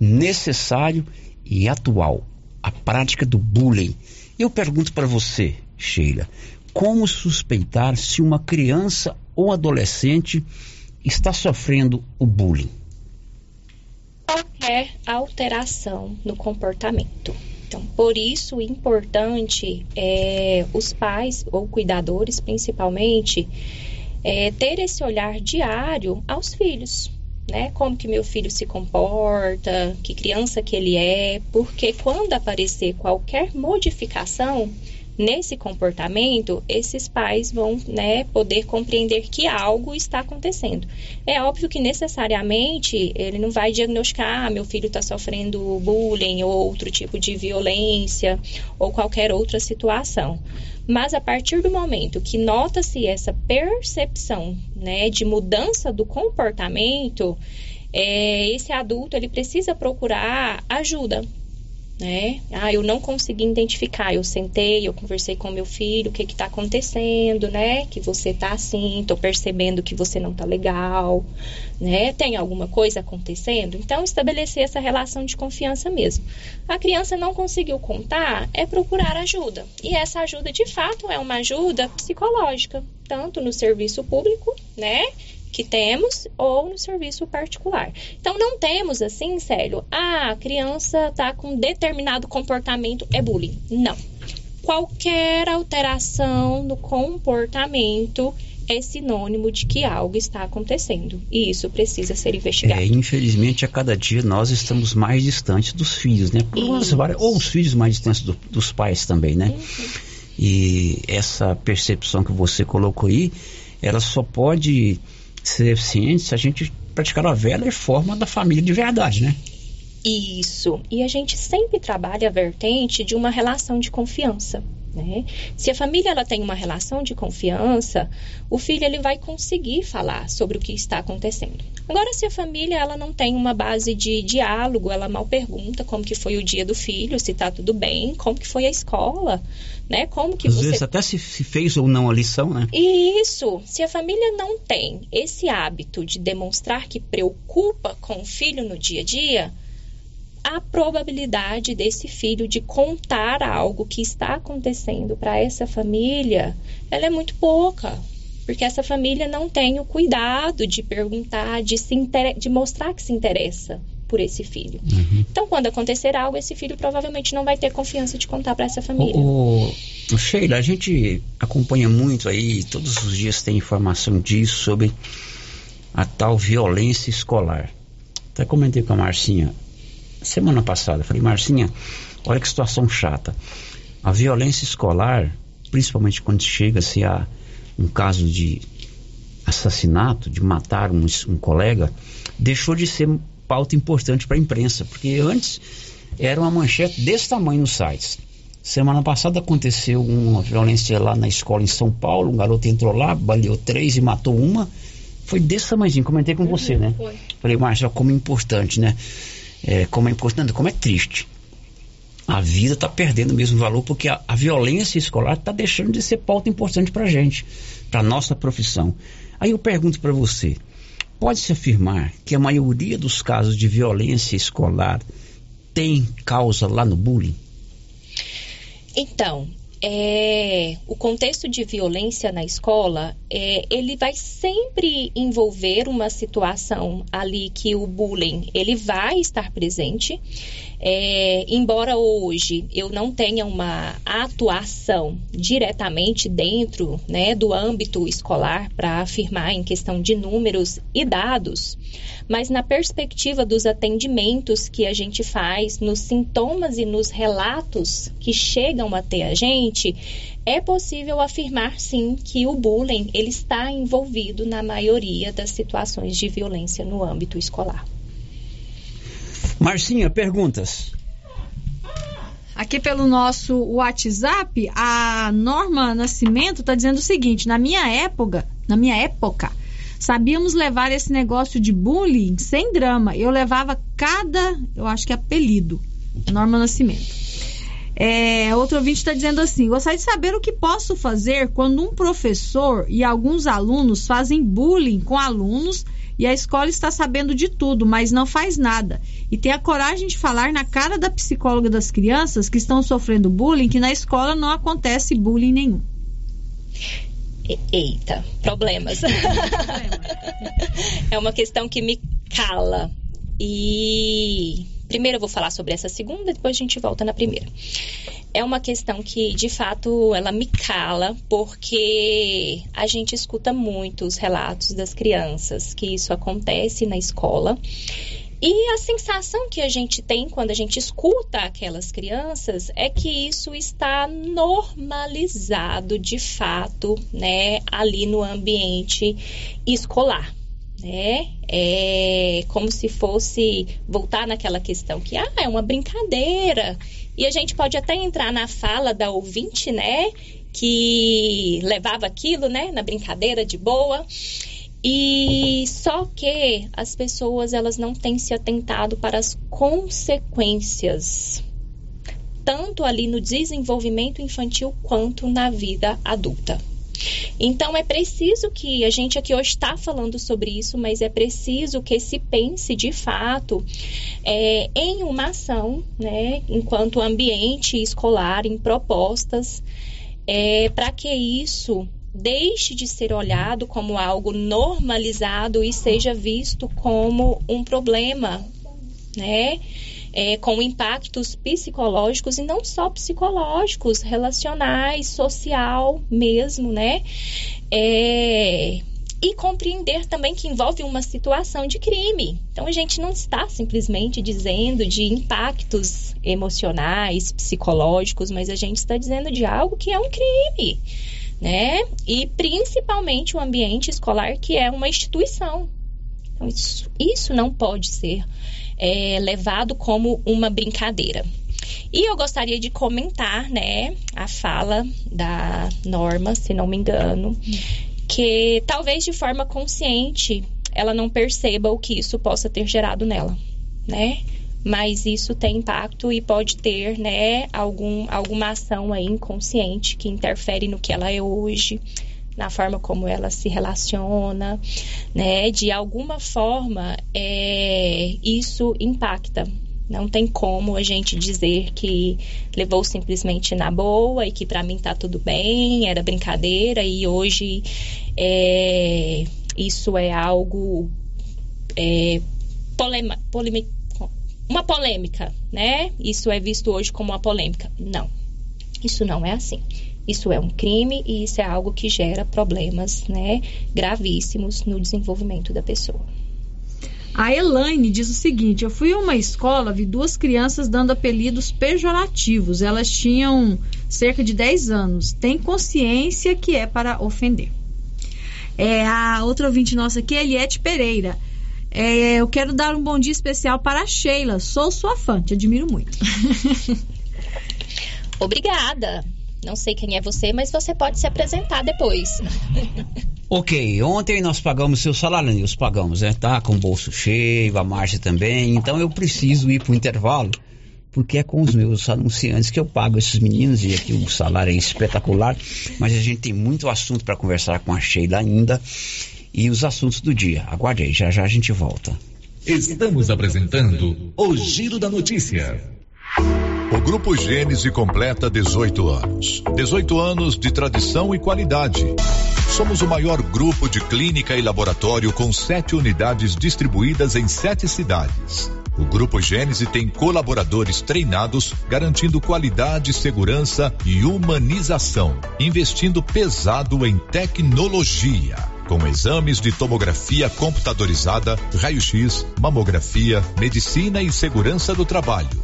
necessário e atual, a prática do bullying. Eu pergunto para você, Sheila, como suspeitar se uma criança ou adolescente está sofrendo o bullying? Qualquer alteração no comportamento. Então, por isso, importante é os pais ou cuidadores, principalmente, é, ter esse olhar diário aos filhos, né? Como que meu filho se comporta, que criança que ele é, porque quando aparecer qualquer modificação, nesse comportamento, esses pais vão né, poder compreender que algo está acontecendo. É óbvio que necessariamente ele não vai diagnosticar, ah, meu filho está sofrendo bullying ou outro tipo de violência ou qualquer outra situação. Mas a partir do momento que nota-se essa percepção né, de mudança do comportamento, é, esse adulto ele precisa procurar ajuda né? Ah, eu não consegui identificar. Eu sentei, eu conversei com meu filho, o que está acontecendo, né? Que você está assim, estou percebendo que você não está legal, né? Tem alguma coisa acontecendo? Então, estabelecer essa relação de confiança mesmo. A criança não conseguiu contar, é procurar ajuda. E essa ajuda, de fato, é uma ajuda psicológica, tanto no serviço público, né? Que temos ou no serviço particular. Então não temos assim, Célio, ah, a criança está com determinado comportamento é bullying. Não. Qualquer alteração no comportamento é sinônimo de que algo está acontecendo e isso precisa ser investigado. É, infelizmente, a cada dia nós estamos mais distantes dos filhos, né? Várias, ou os filhos mais distantes do, dos pais também, né? Uhum. E essa percepção que você colocou aí, ela só pode ser eficiente se a gente praticar a velha forma da família de verdade, né? Isso. E a gente sempre trabalha a vertente de uma relação de confiança. Né? Se a família ela tem uma relação de confiança, o filho ele vai conseguir falar sobre o que está acontecendo. Agora, se a família ela não tem uma base de diálogo, ela mal pergunta como que foi o dia do filho, se está tudo bem, como que foi a escola, né? Como que Às você vezes até se, fez ou não a lição, né? Isso. Se a família não tem esse hábito de demonstrar que preocupa com o filho no dia a dia, a probabilidade desse filho de contar algo que está acontecendo para essa família, ela é muito pouca. Porque essa família não tem o cuidado de perguntar, de, se inter... de mostrar que se interessa por esse filho. Uhum. Então, quando acontecer algo, esse filho provavelmente não vai ter confiança de contar para essa família. O, o, Sheila, a gente acompanha muito aí, todos os dias tem informação disso sobre a tal violência escolar. Até comentei com a Marcinha semana passada. Falei, Marcinha, olha que situação chata. A violência escolar, principalmente quando chega-se a um caso de assassinato, de matar um, um colega, deixou de ser pauta importante para a imprensa, porque antes era uma manchete desse tamanho nos sites. Semana passada aconteceu uma violência lá na escola em São Paulo, um garoto entrou lá, baleou três e matou uma. Foi desse tamanhozinho, comentei com uhum, você, né? Foi. Falei, Márcio, como é importante, né? É, como é importante, como é triste. A vida está perdendo o mesmo valor porque a, a violência escolar está deixando de ser pauta importante para a gente, para nossa profissão. Aí eu pergunto para você: pode-se afirmar que a maioria dos casos de violência escolar tem causa lá no bullying? Então, é, o contexto de violência na escola, é, ele vai sempre envolver uma situação ali que o bullying ele vai estar presente. É, embora hoje eu não tenha uma atuação diretamente dentro né, do âmbito escolar para afirmar em questão de números e dados, mas na perspectiva dos atendimentos que a gente faz, nos sintomas e nos relatos que chegam até a gente, é possível afirmar sim que o bullying ele está envolvido na maioria das situações de violência no âmbito escolar. Marcinha, perguntas. Aqui pelo nosso WhatsApp, a Norma Nascimento está dizendo o seguinte: na minha época, na minha época, Sabíamos levar esse negócio de bullying sem drama. Eu levava cada, eu acho que é apelido. Norma Nascimento. É, outro ouvinte está dizendo assim: gostaria de saber o que posso fazer quando um professor e alguns alunos fazem bullying com alunos e a escola está sabendo de tudo, mas não faz nada. E tem a coragem de falar na cara da psicóloga das crianças que estão sofrendo bullying que na escola não acontece bullying nenhum. Eita, problemas. é uma questão que me cala. E primeiro eu vou falar sobre essa segunda, depois a gente volta na primeira. É uma questão que, de fato, ela me cala, porque a gente escuta muito os relatos das crianças que isso acontece na escola. E a sensação que a gente tem quando a gente escuta aquelas crianças é que isso está normalizado de fato, né, ali no ambiente escolar. Né? É como se fosse voltar naquela questão que ah, é uma brincadeira. E a gente pode até entrar na fala da ouvinte, né, que levava aquilo, né, na brincadeira de boa. E só que as pessoas elas não têm se atentado para as consequências, tanto ali no desenvolvimento infantil quanto na vida adulta. Então é preciso que a gente aqui hoje está falando sobre isso, mas é preciso que se pense de fato é, em uma ação, né, enquanto ambiente escolar, em propostas, é, para que isso deixe de ser olhado como algo normalizado e seja visto como um problema, né? É, com impactos psicológicos e não só psicológicos, relacionais, social mesmo, né? É, e compreender também que envolve uma situação de crime. Então a gente não está simplesmente dizendo de impactos emocionais, psicológicos, mas a gente está dizendo de algo que é um crime né? E principalmente o ambiente escolar, que é uma instituição. Então, isso, isso não pode ser é, levado como uma brincadeira. E eu gostaria de comentar, né, a fala da Norma, se não me engano, que talvez de forma consciente ela não perceba o que isso possa ter gerado nela, né? mas isso tem impacto e pode ter, né, algum, alguma ação aí inconsciente que interfere no que ela é hoje, na forma como ela se relaciona, né, de alguma forma é, isso impacta. Não tem como a gente dizer que levou simplesmente na boa e que para mim tá tudo bem, era brincadeira e hoje é, isso é algo é, polema, uma polêmica, né? Isso é visto hoje como uma polêmica. Não, isso não é assim. Isso é um crime e isso é algo que gera problemas, né, gravíssimos no desenvolvimento da pessoa. A Elaine diz o seguinte: Eu fui a uma escola, vi duas crianças dando apelidos pejorativos. Elas tinham cerca de 10 anos. Tem consciência que é para ofender. É, a outra ouvinte nossa aqui é Eliette Pereira. É, eu quero dar um bom dia especial para a Sheila. Sou sua fã, te admiro muito. Obrigada. Não sei quem é você, mas você pode se apresentar depois. Ok, ontem nós pagamos seu salário, nós pagamos, né? Tá com o bolso cheio, a Márcia também. Então eu preciso ir para o intervalo, porque é com os meus anunciantes que eu pago esses meninos e aqui o salário é espetacular. Mas a gente tem muito assunto para conversar com a Sheila ainda e os assuntos do dia. Aguarde aí, já já a gente volta. Estamos apresentando o Giro da Notícia. Grupo Gênese completa 18 anos. 18 anos de tradição e qualidade. Somos o maior grupo de clínica e laboratório com sete unidades distribuídas em sete cidades. O Grupo Gênese tem colaboradores treinados, garantindo qualidade, segurança e humanização, investindo pesado em tecnologia com exames de tomografia computadorizada, raio-x, mamografia, medicina e segurança do trabalho.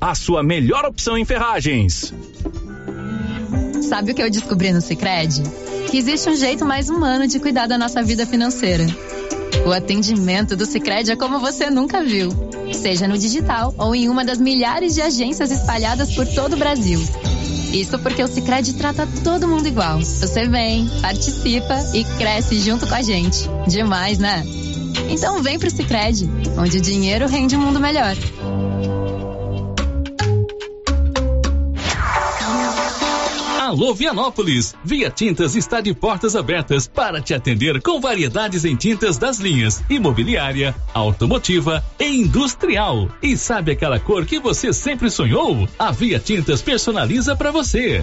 a sua melhor opção em ferragens. Sabe o que eu descobri no Sicredi? Que existe um jeito mais humano de cuidar da nossa vida financeira. O atendimento do Sicredi é como você nunca viu, seja no digital ou em uma das milhares de agências espalhadas por todo o Brasil. Isso porque o Sicredi trata todo mundo igual. Você vem, participa e cresce junto com a gente. Demais, né? Então vem pro Sicredi, onde o dinheiro rende um mundo melhor. Alô Vianópolis! Via Tintas está de portas abertas para te atender com variedades em tintas das linhas imobiliária, automotiva e industrial. E sabe aquela cor que você sempre sonhou? A Via Tintas personaliza para você.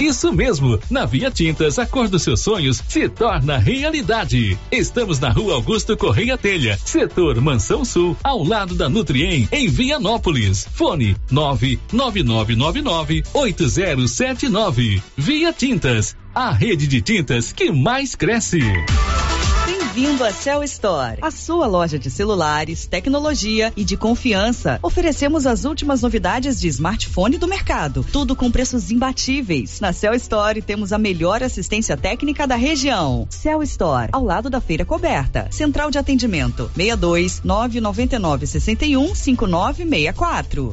Isso mesmo, na Via Tintas a cor dos seus sonhos se torna realidade. Estamos na Rua Augusto Correia Telha, setor Mansão Sul, ao lado da Nutriem, em Vianópolis. Fone 99999 8079 Via Tintas, a rede de tintas que mais cresce. Bem-vindo a Cell Store, a sua loja de celulares, tecnologia e de confiança. Oferecemos as últimas novidades de smartphone do mercado, tudo com preços imbatíveis. Na Cell Store temos a melhor assistência técnica da região. Cell Store, ao lado da feira coberta. Central de atendimento: 62 999 61 5964.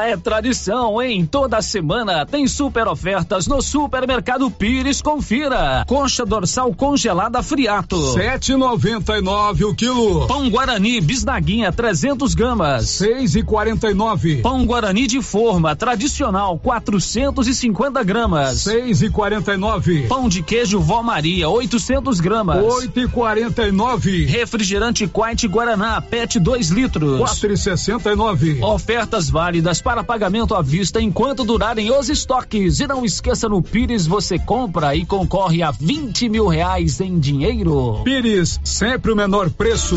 Já é tradição, em toda semana tem super ofertas no Supermercado Pires. Confira. Concha dorsal congelada friato. 7,99 o quilo. Pão Guarani bisnaguinha 300 gramas. 6,49. Pão Guarani de forma tradicional 450 gramas. 6,49. Pão de queijo Vó Maria 800 gramas. 8,49. Refrigerante Quite Guaraná PET 2 litros. 4,69. Ofertas válidas para pagamento à vista enquanto durarem os estoques. E não esqueça, no Pires você compra e concorre a 20 mil reais em dinheiro. Pires, sempre o menor preço.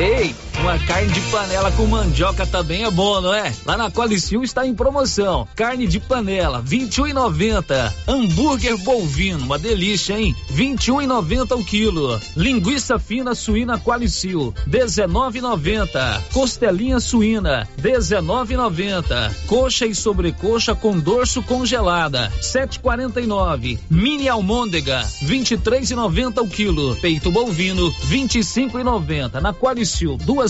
Ei, uma carne de panela com mandioca também é bom, não é? Lá na Qualicil está em promoção. Carne de panela, 21,90. Hambúrguer bovino, uma delícia, hein? 21,90 o quilo. Linguiça fina suína Qualicil, 19,90. Costelinha suína, 19,90. Coxa e sobrecoxa com dorso congelada, 7,49. Mini almôndega, 23,90 o quilo. Peito bovino, 25,90. Na Qualicil duas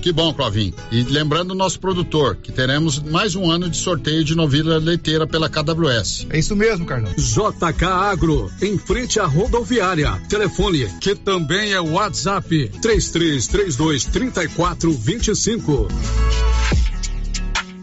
Que bom, Clovin. E lembrando o nosso produtor, que teremos mais um ano de sorteio de novilha leiteira pela KWS. É isso mesmo, Carlão. JK Agro, em frente à rodoviária. Telefone, que também é WhatsApp, 3332 3425.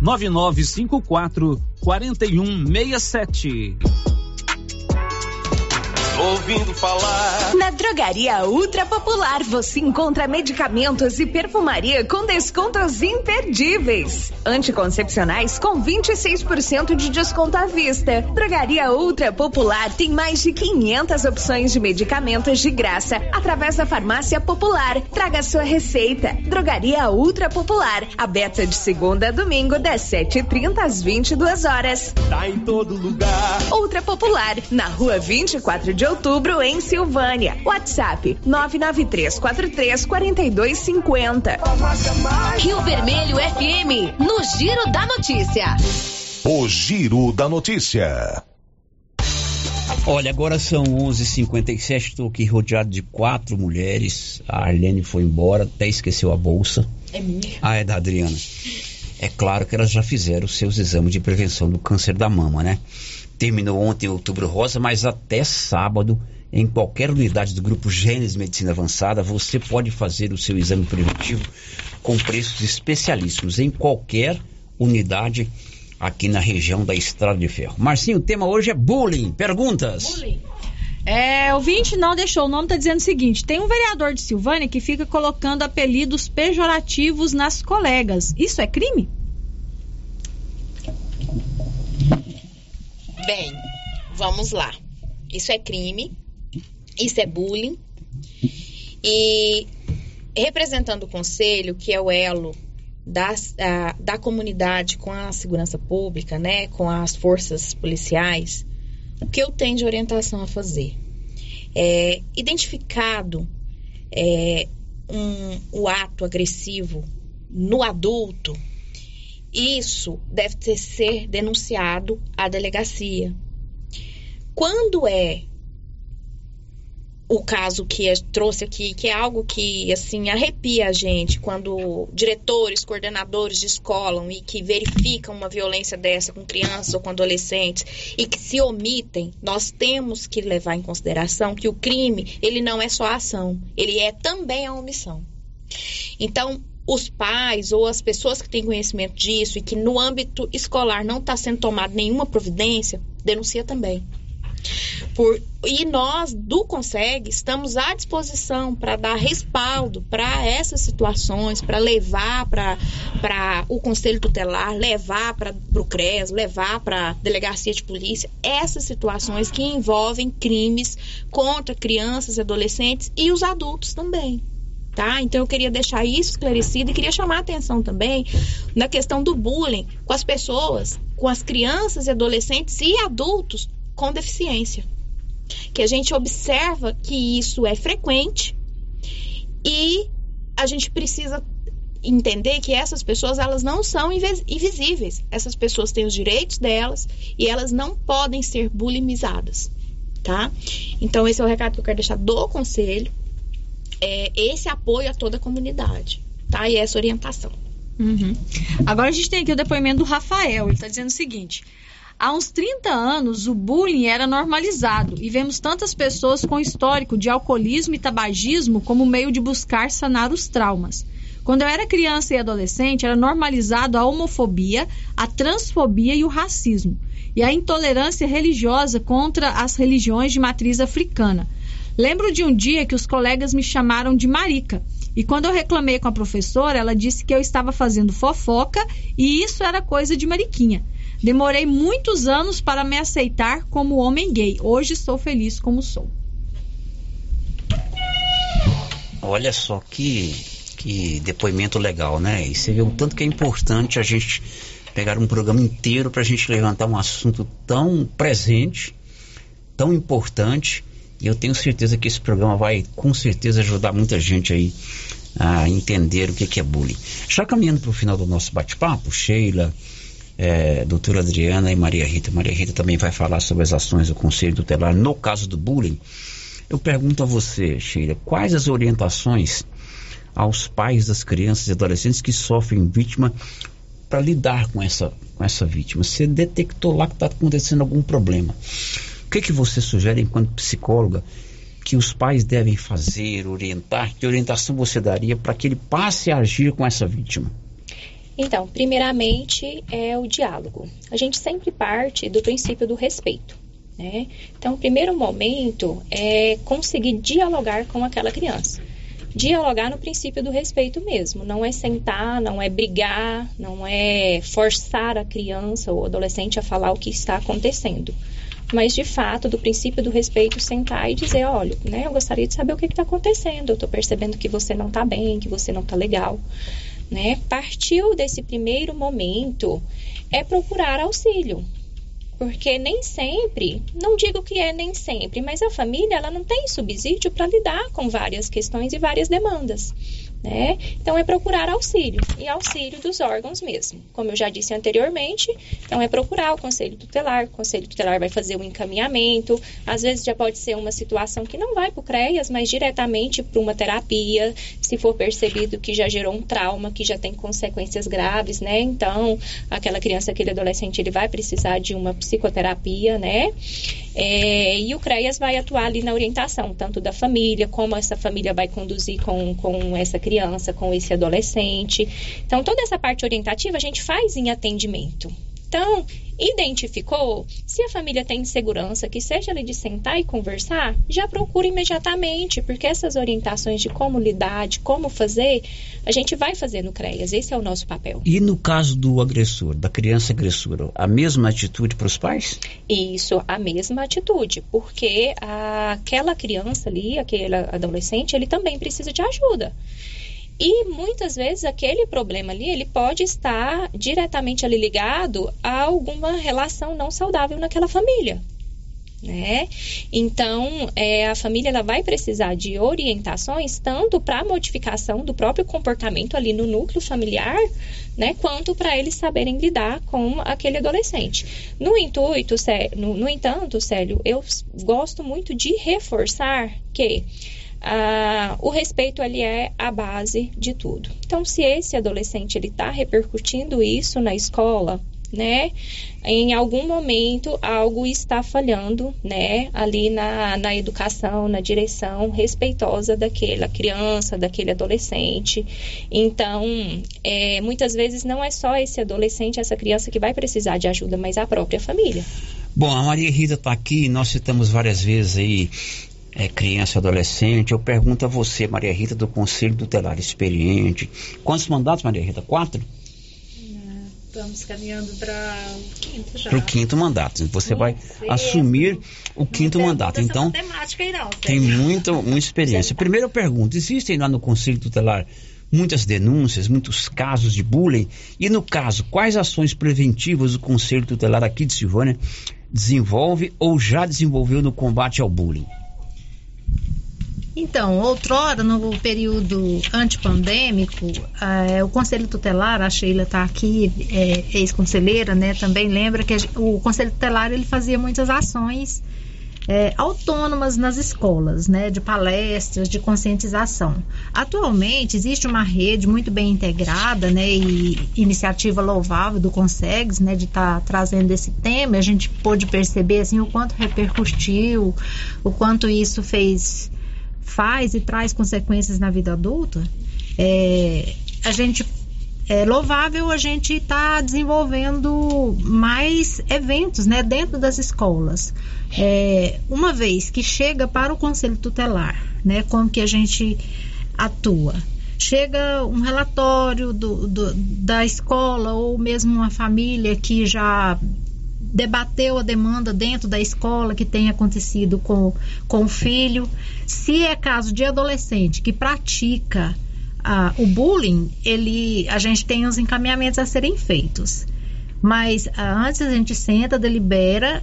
9954 4167. Ouvindo falar. Na Drogaria Ultra Popular você encontra medicamentos e perfumaria com descontos imperdíveis. Anticoncepcionais com 26% de desconto à vista. Drogaria Ultra Popular tem mais de 500 opções de medicamentos de graça através da Farmácia Popular. Traga sua receita. Drogaria Ultra Popular, aberta de segunda a domingo das 7h30 às 22 horas. Tá em todo lugar. Ultra Popular, na rua 24 de outubro, em Silvânia. WhatsApp 993434250. Rio Vermelho FM, no Giro da Notícia. O Giro da Notícia. Olha, agora são 11h57, estou aqui rodeado de quatro mulheres. A Arlene foi embora, até esqueceu a bolsa. É minha. Ah, é da Adriana. É claro que elas já fizeram os seus exames de prevenção do câncer da mama, né? Terminou ontem Outubro Rosa, mas até sábado, em qualquer unidade do grupo Gênesis Medicina Avançada, você pode fazer o seu exame preventivo com preços especialíssimos em qualquer unidade aqui na região da Estrada de Ferro. Marcinho, o tema hoje é bullying. Perguntas? Bullying. É, o 20 não deixou o nome, tá dizendo o seguinte: tem um vereador de Silvânia que fica colocando apelidos pejorativos nas colegas. Isso é crime? Bem, vamos lá. Isso é crime, isso é bullying. E representando o conselho, que é o elo da, a, da comunidade com a segurança pública, né, com as forças policiais, o que eu tenho de orientação a fazer? É, identificado é, um, o ato agressivo no adulto, isso deve ter, ser denunciado à delegacia. Quando é o caso que trouxe aqui, que é algo que assim arrepia a gente quando diretores, coordenadores de escola e que verificam uma violência dessa com crianças ou com adolescentes e que se omitem, nós temos que levar em consideração que o crime, ele não é só a ação, ele é também a omissão. Então, os pais ou as pessoas que têm conhecimento disso e que no âmbito escolar não está sendo tomada nenhuma providência, denuncia também. Por, e nós, do Consegue, estamos à disposição para dar respaldo para essas situações, para levar para o Conselho Tutelar, levar para o CRES, levar para a Delegacia de Polícia, essas situações que envolvem crimes contra crianças, adolescentes e os adultos também. Tá? Então eu queria deixar isso esclarecido e queria chamar a atenção também na questão do bullying com as pessoas, com as crianças e adolescentes e adultos com deficiência que a gente observa que isso é frequente e a gente precisa entender que essas pessoas elas não são invisíveis. Essas pessoas têm os direitos delas e elas não podem ser bulimizadas, tá? Então esse é o recado que eu quero deixar do conselho, é esse apoio a toda a comunidade, tá? E essa orientação. Uhum. Agora a gente tem aqui o depoimento do Rafael. Ele está dizendo o seguinte: Há uns 30 anos, o bullying era normalizado e vemos tantas pessoas com histórico de alcoolismo e tabagismo como meio de buscar sanar os traumas. Quando eu era criança e adolescente, era normalizado a homofobia, a transfobia e o racismo, e a intolerância religiosa contra as religiões de matriz africana. Lembro de um dia que os colegas me chamaram de marica. E quando eu reclamei com a professora, ela disse que eu estava fazendo fofoca e isso era coisa de mariquinha. Demorei muitos anos para me aceitar como homem gay. Hoje sou feliz como sou. Olha só que, que depoimento legal, né? E você vê o tanto que é importante a gente pegar um programa inteiro para a gente levantar um assunto tão presente, tão importante. E eu tenho certeza que esse programa vai, com certeza, ajudar muita gente aí a entender o que é bullying. Já caminhando para o final do nosso bate-papo, Sheila, é, doutora Adriana e Maria Rita. Maria Rita também vai falar sobre as ações do Conselho Tutelar no caso do bullying. Eu pergunto a você, Sheila, quais as orientações aos pais das crianças e adolescentes que sofrem vítima para lidar com essa, com essa vítima? Você detectou lá que está acontecendo algum problema. Que, que você sugere enquanto psicóloga que os pais devem fazer, orientar? Que orientação você daria para que ele passe a agir com essa vítima? Então, primeiramente é o diálogo. A gente sempre parte do princípio do respeito. Né? Então, o primeiro momento é conseguir dialogar com aquela criança. Dialogar no princípio do respeito mesmo. Não é sentar, não é brigar, não é forçar a criança ou adolescente a falar o que está acontecendo. Mas, de fato, do princípio do respeito, sentar e dizer: olha, né, eu gostaria de saber o que está acontecendo. Eu estou percebendo que você não está bem, que você não está legal né? Partiu desse primeiro momento é procurar auxílio. Porque nem sempre, não digo que é nem sempre, mas a família ela não tem subsídio para lidar com várias questões e várias demandas né? Então é procurar auxílio e auxílio dos órgãos mesmo. Como eu já disse anteriormente, então é procurar o conselho tutelar. O conselho tutelar vai fazer o um encaminhamento. Às vezes já pode ser uma situação que não vai para o CREAS, mas diretamente para uma terapia, se for percebido que já gerou um trauma, que já tem consequências graves, né? Então, aquela criança, aquele adolescente, ele vai precisar de uma psicoterapia, né? É, e o CREAS vai atuar ali na orientação, tanto da família, como essa família vai conduzir com, com essa criança, com esse adolescente. Então, toda essa parte orientativa a gente faz em atendimento. Então, identificou, se a família tem segurança, que seja ali de sentar e conversar, já procura imediatamente, porque essas orientações de como lidar, de como fazer, a gente vai fazer no CREAS, esse é o nosso papel. E no caso do agressor, da criança agressora, a mesma atitude para os pais? Isso, a mesma atitude, porque aquela criança ali, aquele adolescente, ele também precisa de ajuda. E muitas vezes aquele problema ali, ele pode estar diretamente ali ligado a alguma relação não saudável naquela família. Né? Então, é, a família ela vai precisar de orientações tanto para a modificação do próprio comportamento ali no núcleo familiar, né, quanto para eles saberem lidar com aquele adolescente. No intuito, no, no entanto, Célio, eu gosto muito de reforçar que ah, o respeito ali é a base de tudo. Então, se esse adolescente ele está repercutindo isso na escola, né? Em algum momento algo está falhando, né? Ali na, na educação, na direção respeitosa daquela criança, daquele adolescente. Então, é, muitas vezes não é só esse adolescente, essa criança que vai precisar de ajuda, mas a própria família. Bom, a Maria Rita está aqui, nós citamos várias vezes aí é, criança, adolescente. Eu pergunto a você, Maria Rita, do Conselho Tutelar Experiente. Quantos mandatos, Maria Rita? Quatro? Estamos caminhando para o quinto já. Para o quinto mandato. Você vai assumir o quinto mandato. Então, aí não, tem muita, muita experiência. Primeiro eu pergunto, existem lá no Conselho Tutelar muitas denúncias, muitos casos de bullying? E no caso, quais ações preventivas o Conselho Tutelar aqui de Silvânia desenvolve ou já desenvolveu no combate ao bullying? Então, outrora, no período antipandêmico, eh, o Conselho Tutelar, a Sheila está aqui, é, ex-conselheira, né, também lembra que o Conselho Tutelar ele fazia muitas ações é, autônomas nas escolas, né, de palestras, de conscientização. Atualmente existe uma rede muito bem integrada, né, e iniciativa louvável do Consegues, né, de estar tá trazendo esse tema. A gente pôde perceber assim o quanto repercutiu, o quanto isso fez faz e traz consequências na vida adulta, é, a gente é louvável a gente estar tá desenvolvendo mais eventos né, dentro das escolas. É, uma vez que chega para o conselho tutelar, né, como que a gente atua? Chega um relatório do, do, da escola ou mesmo uma família que já debateu a demanda dentro da escola que tem acontecido com, com o filho. Se é caso de adolescente que pratica ah, o bullying, ele, a gente tem os encaminhamentos a serem feitos. Mas ah, antes a gente senta, delibera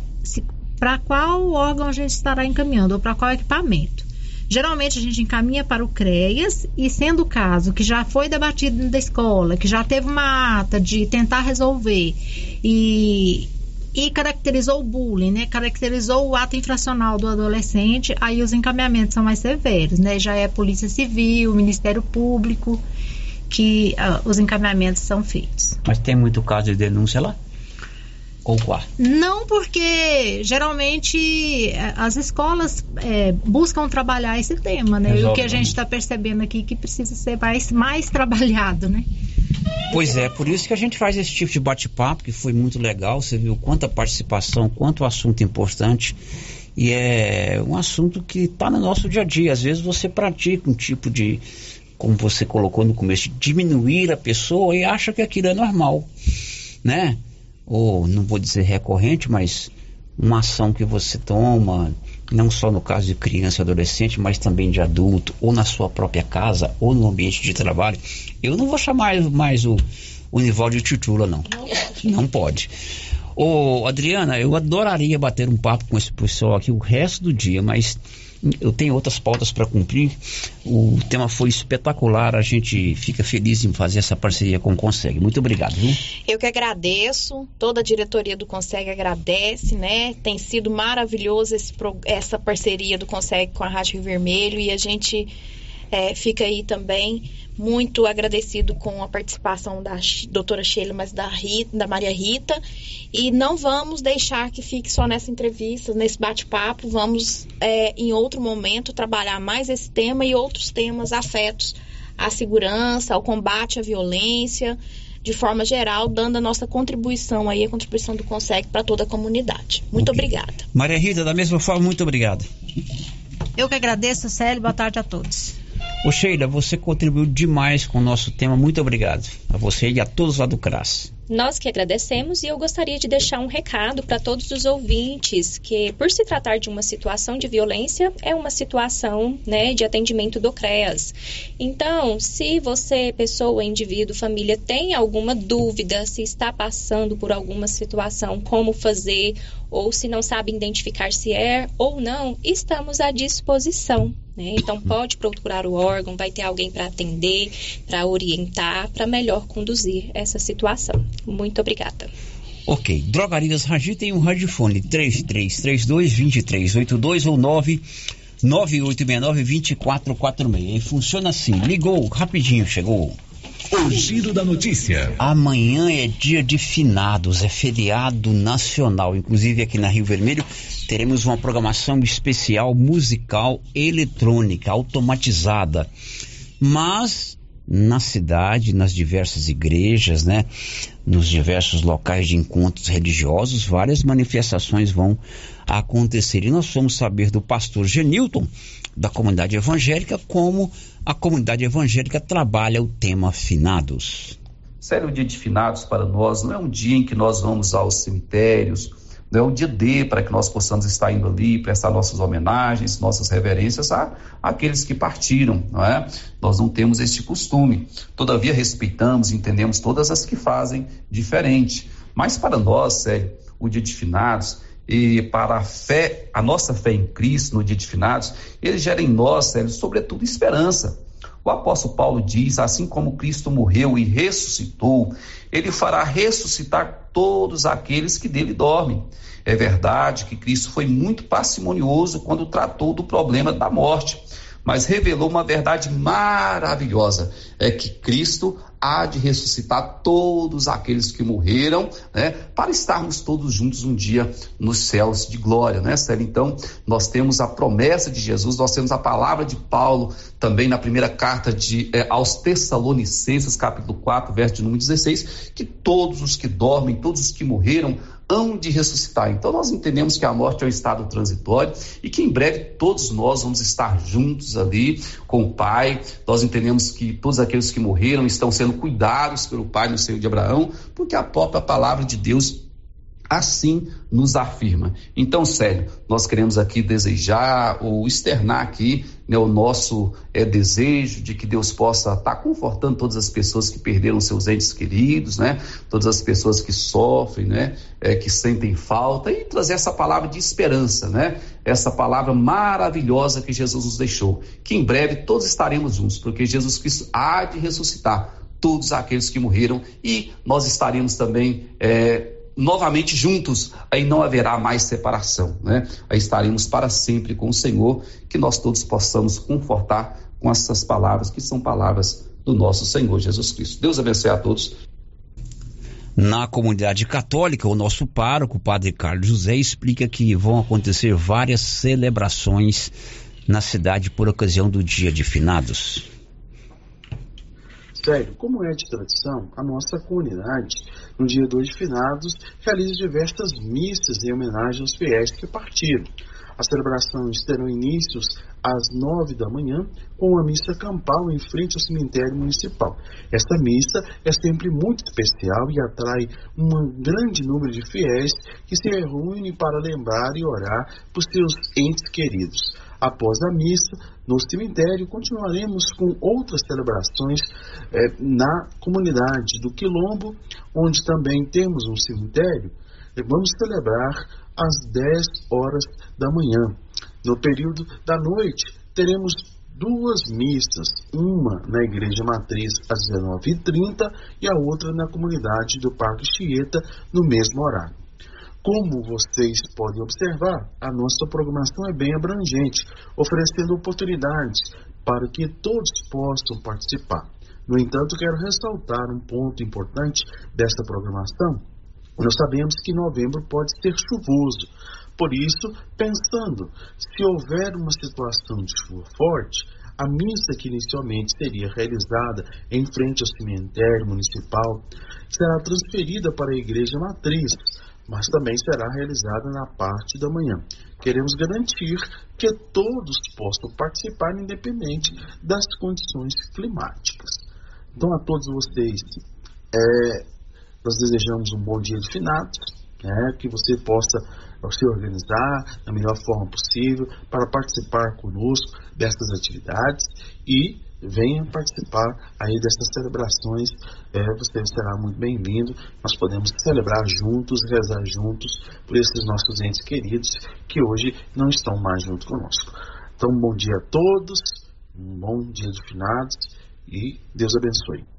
para qual órgão a gente estará encaminhando ou para qual equipamento. Geralmente a gente encaminha para o CREAS e sendo o caso que já foi debatido da escola, que já teve uma ata de tentar resolver e e caracterizou o bullying, né? Caracterizou o ato infracional do adolescente, aí os encaminhamentos são mais severos, né? Já é Polícia Civil, Ministério Público que uh, os encaminhamentos são feitos. Mas tem muito caso de denúncia lá? Ou qual? Não, porque geralmente eh, as escolas é, buscam trabalhar esse tema, né? Resolve, e o que a gente está percebendo aqui é que precisa ser mais, mais trabalhado, né? Pois é, por isso que a gente faz esse tipo de bate-papo, que foi muito legal. Você viu quanta participação, quanto assunto importante. E é um assunto que está no nosso dia a dia. Às vezes você pratica um tipo de, como você colocou no começo, diminuir a pessoa e acha que aquilo é normal, né? Ou não vou dizer recorrente, mas uma ação que você toma, não só no caso de criança e adolescente, mas também de adulto, ou na sua própria casa, ou no ambiente de trabalho. Eu não vou chamar mais o, o Nivaldo de titula, não. Não pode. Ô, Adriana, eu adoraria bater um papo com esse pessoal aqui o resto do dia, mas eu tenho outras pautas para cumprir. O tema foi espetacular. A gente fica feliz em fazer essa parceria com o Consegue. Muito obrigado. Viu? Eu que agradeço. Toda a diretoria do Consegue agradece, né? Tem sido maravilhoso esse, essa parceria do Consegue com a Rádio Vermelho e a gente é, fica aí também muito agradecido com a participação da doutora Sheila, mas da, Rita, da Maria Rita. E não vamos deixar que fique só nessa entrevista, nesse bate-papo. Vamos, é, em outro momento, trabalhar mais esse tema e outros temas afetos à segurança, ao combate à violência, de forma geral, dando a nossa contribuição aí, a contribuição do Consegue para toda a comunidade. Muito okay. obrigada. Maria Rita, da mesma forma, muito obrigado. Eu que agradeço, Célio. Boa tarde a todos. Ô Sheila, você contribuiu demais com o nosso tema. Muito obrigado a você e a todos lá do CRAS. Nós que agradecemos e eu gostaria de deixar um recado para todos os ouvintes que, por se tratar de uma situação de violência, é uma situação né, de atendimento do CREAS. Então, se você, pessoa, indivíduo, família, tem alguma dúvida, se está passando por alguma situação, como fazer, ou se não sabe identificar se é ou não, estamos à disposição. Né? Então, pode procurar o órgão, vai ter alguém para atender, para orientar, para melhor conduzir essa situação. Muito obrigada. Ok. Drogarias Ragi tem um radiofone 3332-2382 ou 99869-2446. E funciona assim. Ligou, rapidinho, chegou. O giro da notícia. Amanhã é dia de finados, é feriado nacional. Inclusive aqui na Rio Vermelho teremos uma programação especial musical eletrônica, automatizada. Mas na cidade, nas diversas igrejas, né? Nos diversos locais de encontros religiosos, várias manifestações vão acontecer. E nós fomos saber do pastor Genilton, da comunidade evangélica, como a comunidade evangélica trabalha o tema finados. Sério, o dia de finados para nós não é um dia em que nós vamos aos cemitérios, não é um dia D para que nós possamos estar indo ali, prestar nossas homenagens, nossas reverências a, aqueles que partiram, não é? Nós não temos este costume. Todavia, respeitamos, entendemos todas as que fazem diferente. Mas para nós, sério, o dia de finados e para a fé, a nossa fé em Cristo no dia de finados, ele gera em nós, sério, sobretudo esperança. O apóstolo Paulo diz: assim como Cristo morreu e ressuscitou, ele fará ressuscitar todos aqueles que dele dormem. É verdade que Cristo foi muito parcimonioso quando tratou do problema da morte, mas revelou uma verdade maravilhosa: é que Cristo há de ressuscitar todos aqueles que morreram, né, para estarmos todos juntos um dia nos céus de glória, né, Célio? Então, nós temos a promessa de Jesus, nós temos a palavra de Paulo também na primeira carta de, eh, aos Tessalonicenses, capítulo 4, verso número 16, que todos os que dormem, todos os que morreram, hão de ressuscitar. Então nós entendemos que a morte é um estado transitório e que em breve todos nós vamos estar juntos ali com o Pai. Nós entendemos que todos aqueles que morreram estão sendo cuidados pelo Pai no seio de Abraão, porque a própria palavra de Deus assim nos afirma. Então, sério, nós queremos aqui desejar ou externar aqui né, o nosso é, desejo de que Deus possa estar tá confortando todas as pessoas que perderam seus entes queridos, né, todas as pessoas que sofrem, né, é, que sentem falta e trazer essa palavra de esperança, né, essa palavra maravilhosa que Jesus nos deixou, que em breve todos estaremos juntos, porque Jesus Cristo há de ressuscitar todos aqueles que morreram e nós estaremos também é, novamente juntos, aí não haverá mais separação, né? Aí estaremos para sempre com o Senhor, que nós todos possamos confortar com essas palavras que são palavras do nosso Senhor Jesus Cristo. Deus abençoe a todos. Na comunidade católica, o nosso pároco, o padre Carlos José, explica que vão acontecer várias celebrações na cidade por ocasião do Dia de Finados. Sério, como é de tradição, a nossa comunidade, no dia 2 de finados, realiza diversas missas em homenagem aos fiéis que partiram. As celebrações terão inícios às nove da manhã, com uma missa campal em frente ao cemitério municipal. Esta missa é sempre muito especial e atrai um grande número de fiéis que se reúnem para lembrar e orar por seus entes queridos. Após a missa, no cemitério, continuaremos com outras celebrações eh, na comunidade do Quilombo, onde também temos um cemitério. Vamos celebrar às 10 horas da manhã. No período da noite, teremos duas missas, uma na Igreja Matriz às 19h30 e a outra na comunidade do Parque Chieta no mesmo horário. Como vocês podem observar, a nossa programação é bem abrangente, oferecendo oportunidades para que todos possam participar. No entanto, quero ressaltar um ponto importante desta programação. Nós sabemos que novembro pode ser chuvoso, por isso, pensando, se houver uma situação de chuva forte, a missa que inicialmente seria realizada em frente ao cemitério municipal será transferida para a igreja matriz, mas também será realizada na parte da manhã. Queremos garantir que todos possam participar, independente das condições climáticas. Então, a todos vocês, é, nós desejamos um bom dia de finados, né, que você possa se organizar da melhor forma possível para participar conosco destas atividades e venha participar aí dessas celebrações. É, você será muito bem-vindo. Nós podemos celebrar juntos, rezar juntos por esses nossos entes queridos que hoje não estão mais junto conosco. Então, bom dia a todos, um bom dia de finados e Deus abençoe.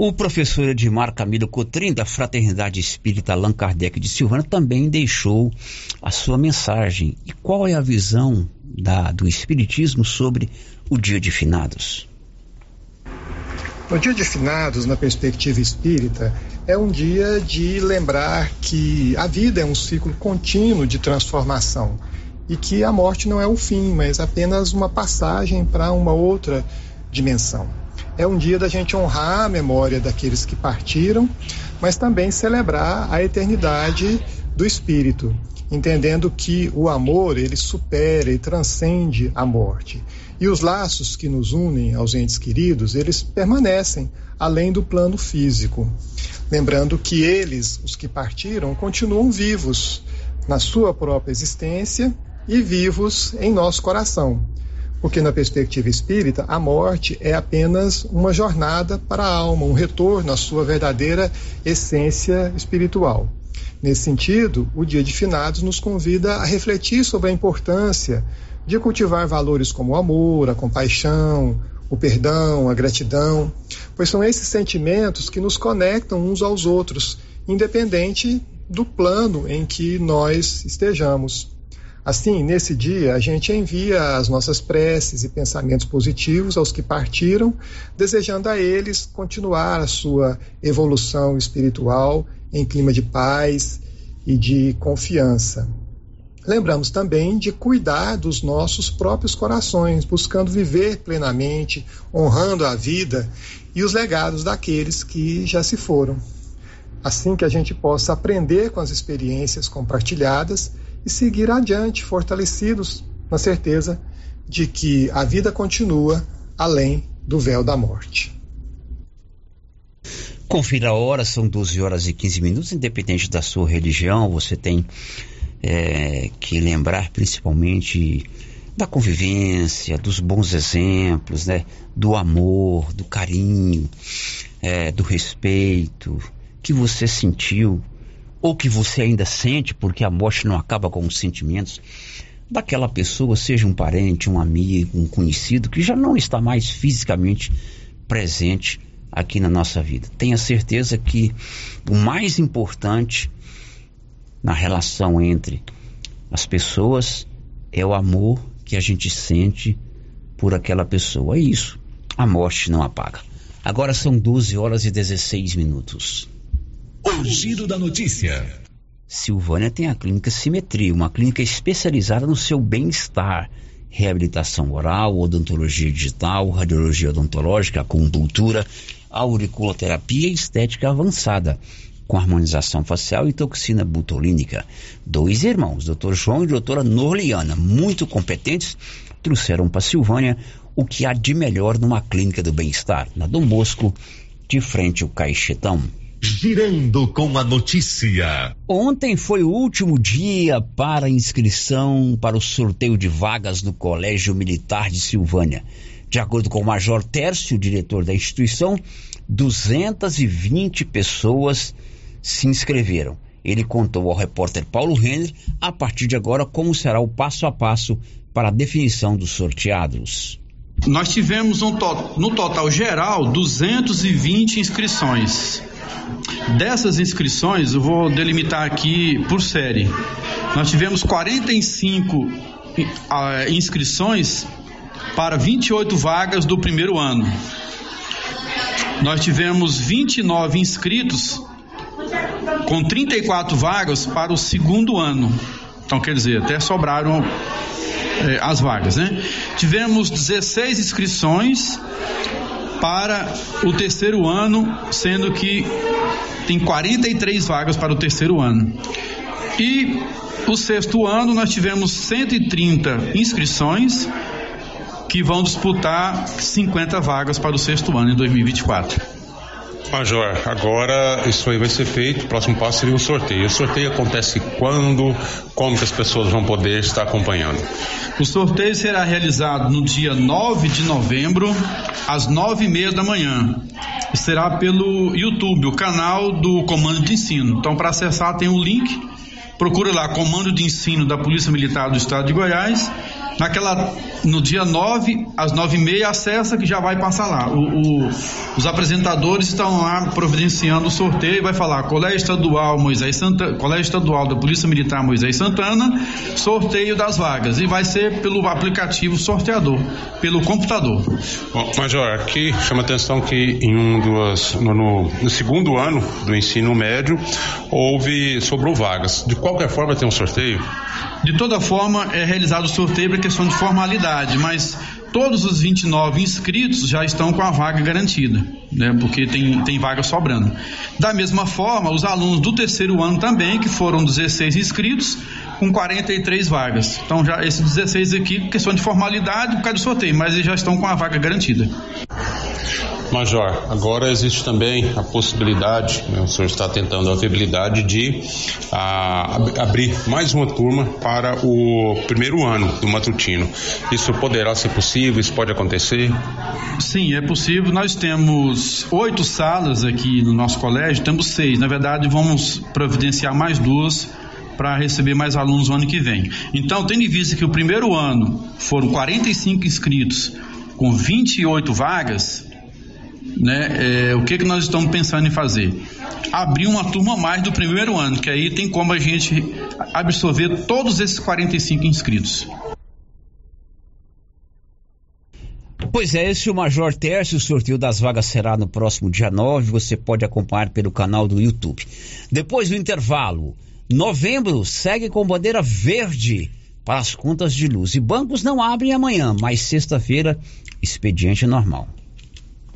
O professor Edmar Camilo Cotrim, da Fraternidade Espírita Allan Kardec de Silvana, também deixou a sua mensagem. E qual é a visão da, do Espiritismo sobre o Dia de Finados? O Dia de Finados, na perspectiva espírita, é um dia de lembrar que a vida é um ciclo contínuo de transformação e que a morte não é o fim, mas apenas uma passagem para uma outra dimensão. É um dia da gente honrar a memória daqueles que partiram, mas também celebrar a eternidade do espírito, entendendo que o amor ele supera e transcende a morte. E os laços que nos unem aos entes queridos, eles permanecem além do plano físico. Lembrando que eles, os que partiram, continuam vivos na sua própria existência e vivos em nosso coração. Porque, na perspectiva espírita, a morte é apenas uma jornada para a alma, um retorno à sua verdadeira essência espiritual. Nesse sentido, o Dia de Finados nos convida a refletir sobre a importância de cultivar valores como o amor, a compaixão, o perdão, a gratidão, pois são esses sentimentos que nos conectam uns aos outros, independente do plano em que nós estejamos. Assim, nesse dia, a gente envia as nossas preces e pensamentos positivos aos que partiram, desejando a eles continuar a sua evolução espiritual em clima de paz e de confiança. Lembramos também de cuidar dos nossos próprios corações, buscando viver plenamente, honrando a vida e os legados daqueles que já se foram. Assim que a gente possa aprender com as experiências compartilhadas e seguir adiante, fortalecidos na certeza de que a vida continua além do véu da morte. Confira a hora, são 12 horas e 15 minutos, independente da sua religião, você tem é, que lembrar principalmente da convivência, dos bons exemplos, né? do amor, do carinho, é, do respeito que você sentiu ou que você ainda sente, porque a morte não acaba com os sentimentos daquela pessoa, seja um parente, um amigo, um conhecido, que já não está mais fisicamente presente aqui na nossa vida. Tenha certeza que o mais importante na relação entre as pessoas é o amor que a gente sente por aquela pessoa. É isso. A morte não apaga. Agora são 12 horas e 16 minutos. O giro da notícia. Silvânia tem a clínica Simetria, uma clínica especializada no seu bem-estar. Reabilitação oral, odontologia digital, radiologia odontológica, acupuntura, auriculoterapia e estética avançada, com harmonização facial e toxina butolínica. Dois irmãos, Dr. João e doutora Norliana, muito competentes, trouxeram para Silvânia o que há de melhor numa clínica do bem-estar, na Dom Bosco, de frente ao Caixetão. Girando com a notícia. Ontem foi o último dia para inscrição para o sorteio de vagas no Colégio Militar de Silvânia. De acordo com o Major Tércio, diretor da instituição, 220 pessoas se inscreveram. Ele contou ao repórter Paulo Renner, a partir de agora, como será o passo a passo para a definição dos sorteados. Nós tivemos um to no total geral 220 inscrições. Dessas inscrições, eu vou delimitar aqui por série. Nós tivemos 45 uh, inscrições para 28 vagas do primeiro ano. Nós tivemos 29 inscritos com 34 vagas para o segundo ano. Então, quer dizer, até sobraram eh, as vagas, né? Tivemos 16 inscrições para o terceiro ano, sendo que tem 43 vagas para o terceiro ano. E o sexto ano nós tivemos 130 inscrições que vão disputar 50 vagas para o sexto ano em 2024. Major, agora isso aí vai ser feito, o próximo passo seria o sorteio. O sorteio acontece quando, como que as pessoas vão poder estar acompanhando? O sorteio será realizado no dia 9 de novembro, às nove e meia da manhã. Será pelo YouTube, o canal do Comando de Ensino. Então, para acessar tem o um link, procura lá Comando de Ensino da Polícia Militar do Estado de Goiás naquela no dia 9, às 9 e meia, acessa que já vai passar lá. O, o, os apresentadores estão lá providenciando o sorteio e vai falar Colégio Estadual Moisés Santana, Colégio Estadual da Polícia Militar Moisés Santana, sorteio das vagas. E vai ser pelo aplicativo sorteador, pelo computador. Bom, Major, aqui chama atenção que em um dos, no, no, no segundo ano do ensino médio houve, sobrou vagas. De qualquer forma tem um sorteio? De toda forma, é realizado o sorteio para questão de formalidade, mas todos os 29 inscritos já estão com a vaga garantida, né? Porque tem, tem vaga sobrando. Da mesma forma, os alunos do terceiro ano também, que foram 16 inscritos, com 43 vagas. Então, já esses 16 aqui, questão de formalidade por causa do sorteio, mas eles já estão com a vaga garantida. Major, agora existe também a possibilidade, né, o senhor está tentando a viabilidade de a, abrir mais uma turma para o primeiro ano do matutino. Isso poderá ser possível? Isso pode acontecer? Sim, é possível. Nós temos oito salas aqui no nosso colégio, temos seis. Na verdade, vamos providenciar mais duas para receber mais alunos no ano que vem. Então, tendo em vista que o primeiro ano foram 45 inscritos com 28 vagas, né, é, o que, que nós estamos pensando em fazer? Abrir uma turma mais do primeiro ano, que aí tem como a gente absorver todos esses 45 inscritos. Pois é, esse é o Major Tércio, o sorteio das vagas será no próximo dia 9, você pode acompanhar pelo canal do YouTube. Depois do intervalo, Novembro segue com bandeira verde para as contas de luz. E bancos não abrem amanhã, mas sexta-feira, expediente normal.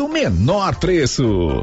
do menor preço.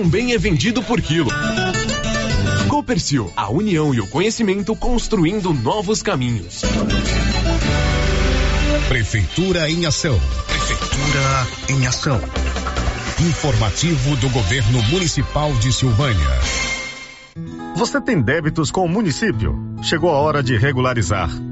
é vendido por quilo. Copercil, a união e o conhecimento construindo novos caminhos. Prefeitura em ação. Prefeitura em ação. Informativo do Governo Municipal de Silvânia. Você tem débitos com o município? Chegou a hora de regularizar.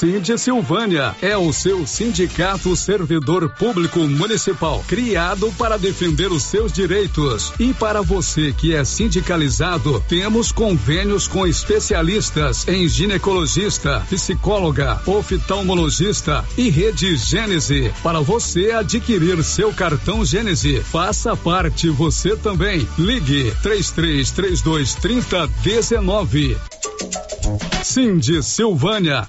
Cindy Silvânia é o seu sindicato servidor público municipal, criado para defender os seus direitos. E para você que é sindicalizado, temos convênios com especialistas em ginecologista, psicóloga, oftalmologista e rede Gênese. Para você adquirir seu cartão Gênese, faça parte você também. Ligue 3332 3019. Cindy Silvânia,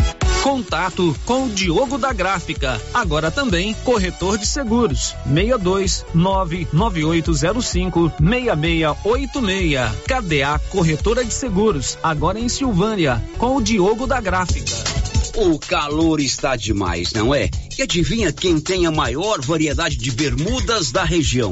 Contato com o Diogo da Gráfica, agora também corretor de seguros. 62 99805 6686. KDA Corretora de Seguros, agora em Silvânia, com o Diogo da Gráfica. O calor está demais, não é? E adivinha quem tem a maior variedade de bermudas da região?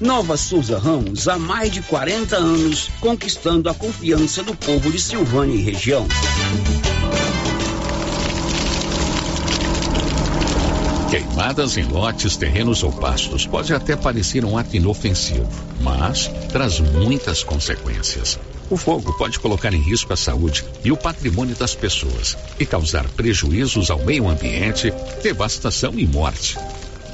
Nova Souza Ramos, há mais de 40 anos, conquistando a confiança do povo de Silvânia e região. Queimadas em lotes, terrenos ou pastos pode até parecer um ato inofensivo, mas traz muitas consequências. O fogo pode colocar em risco a saúde e o patrimônio das pessoas e causar prejuízos ao meio ambiente, devastação e morte.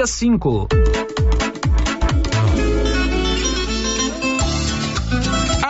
dia 5.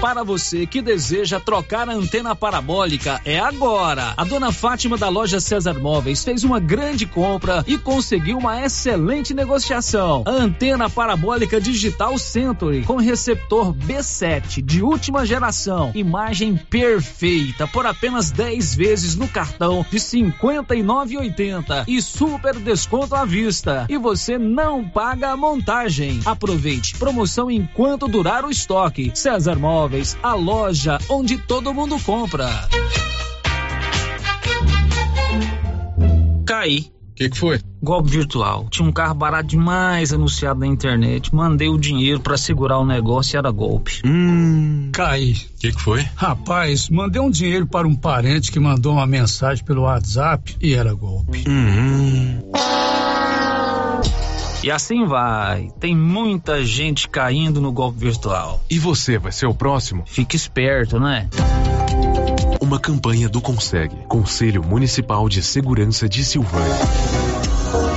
Para você que deseja trocar a antena parabólica, é agora. A dona Fátima da loja César Móveis fez uma grande compra e conseguiu uma excelente negociação. A antena parabólica digital Century com receptor B7 de última geração, imagem perfeita por apenas 10 vezes no cartão de 59,80 e super desconto à vista. E você não paga a montagem. Aproveite promoção enquanto durar o estoque. César Móveis Móveis, a loja onde todo mundo compra. Caí. O que, que foi? Golpe virtual. Tinha um carro barato demais anunciado na internet. Mandei o dinheiro para segurar o negócio e era golpe. Hum. Cai. O que, que foi? Rapaz, mandei um dinheiro para um parente que mandou uma mensagem pelo WhatsApp e era golpe. Hum. E assim vai. Tem muita gente caindo no golpe virtual. E você vai ser o próximo? Fique esperto, né? Uma campanha do Consegue, Conselho Municipal de Segurança de Silvânia.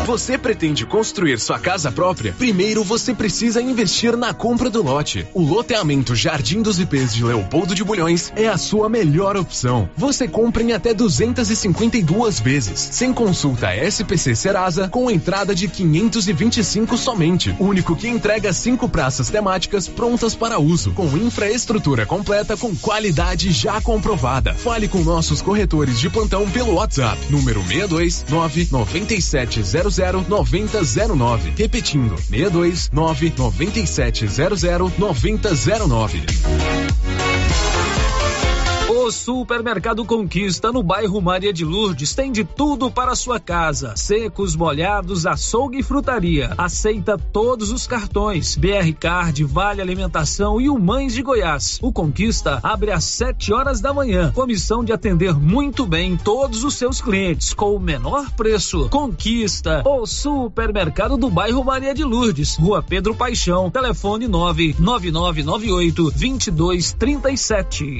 Você pretende construir sua casa própria? Primeiro você precisa investir na compra do lote. O loteamento Jardim dos IPs de Leopoldo de Bulhões é a sua melhor opção. Você compra em até 252 vezes, sem consulta SPC Serasa, com entrada de 525 somente. Único que entrega cinco praças temáticas prontas para uso, com infraestrutura completa com qualidade já comprovada. Fale com nossos corretores de plantão pelo WhatsApp, número 629 9700 9009. Repetindo, 629 9700 9009. Supermercado Conquista no bairro Maria de Lourdes tem de tudo para sua casa: secos, molhados, açougue e frutaria. Aceita todos os cartões: BR Card, Vale Alimentação e o Mães de Goiás. O Conquista abre às 7 horas da manhã, com a missão de atender muito bem todos os seus clientes com o menor preço. Conquista, o supermercado do bairro Maria de Lourdes, Rua Pedro Paixão, telefone 99998 2237.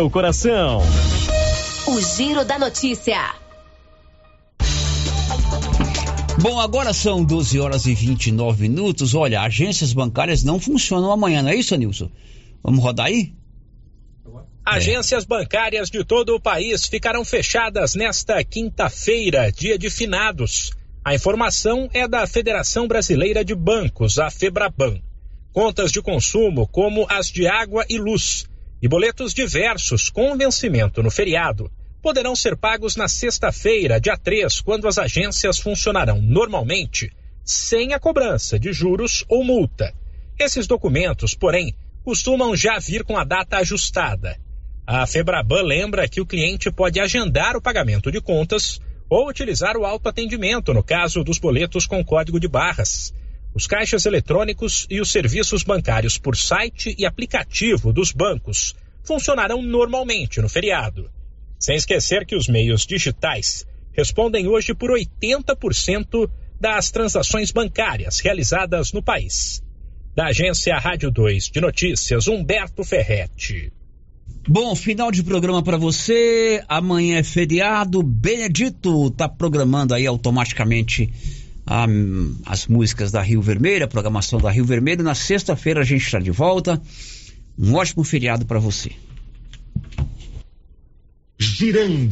seu coração. O Giro da Notícia. Bom, agora são 12 horas e 29 minutos. Olha, agências bancárias não funcionam amanhã, não é isso, Nilson? Vamos rodar aí? Agências bancárias de todo o país ficarão fechadas nesta quinta-feira, dia de finados. A informação é da Federação Brasileira de Bancos, a Febraban. Contas de consumo, como as de água e luz, e boletos diversos com vencimento no feriado poderão ser pagos na sexta-feira, dia 3, quando as agências funcionarão normalmente, sem a cobrança de juros ou multa. Esses documentos, porém, costumam já vir com a data ajustada. A Febraban lembra que o cliente pode agendar o pagamento de contas ou utilizar o autoatendimento no caso dos boletos com código de barras. Os caixas eletrônicos e os serviços bancários por site e aplicativo dos bancos funcionarão normalmente no feriado. Sem esquecer que os meios digitais respondem hoje por 80% das transações bancárias realizadas no país. Da agência Rádio 2 de Notícias, Humberto Ferretti. Bom, final de programa para você. Amanhã é feriado. Benedito tá programando aí automaticamente a, as músicas da Rio Vermelho, a programação da Rio Vermelho. Na sexta-feira a gente está de volta. Um ótimo feriado para você. Girando.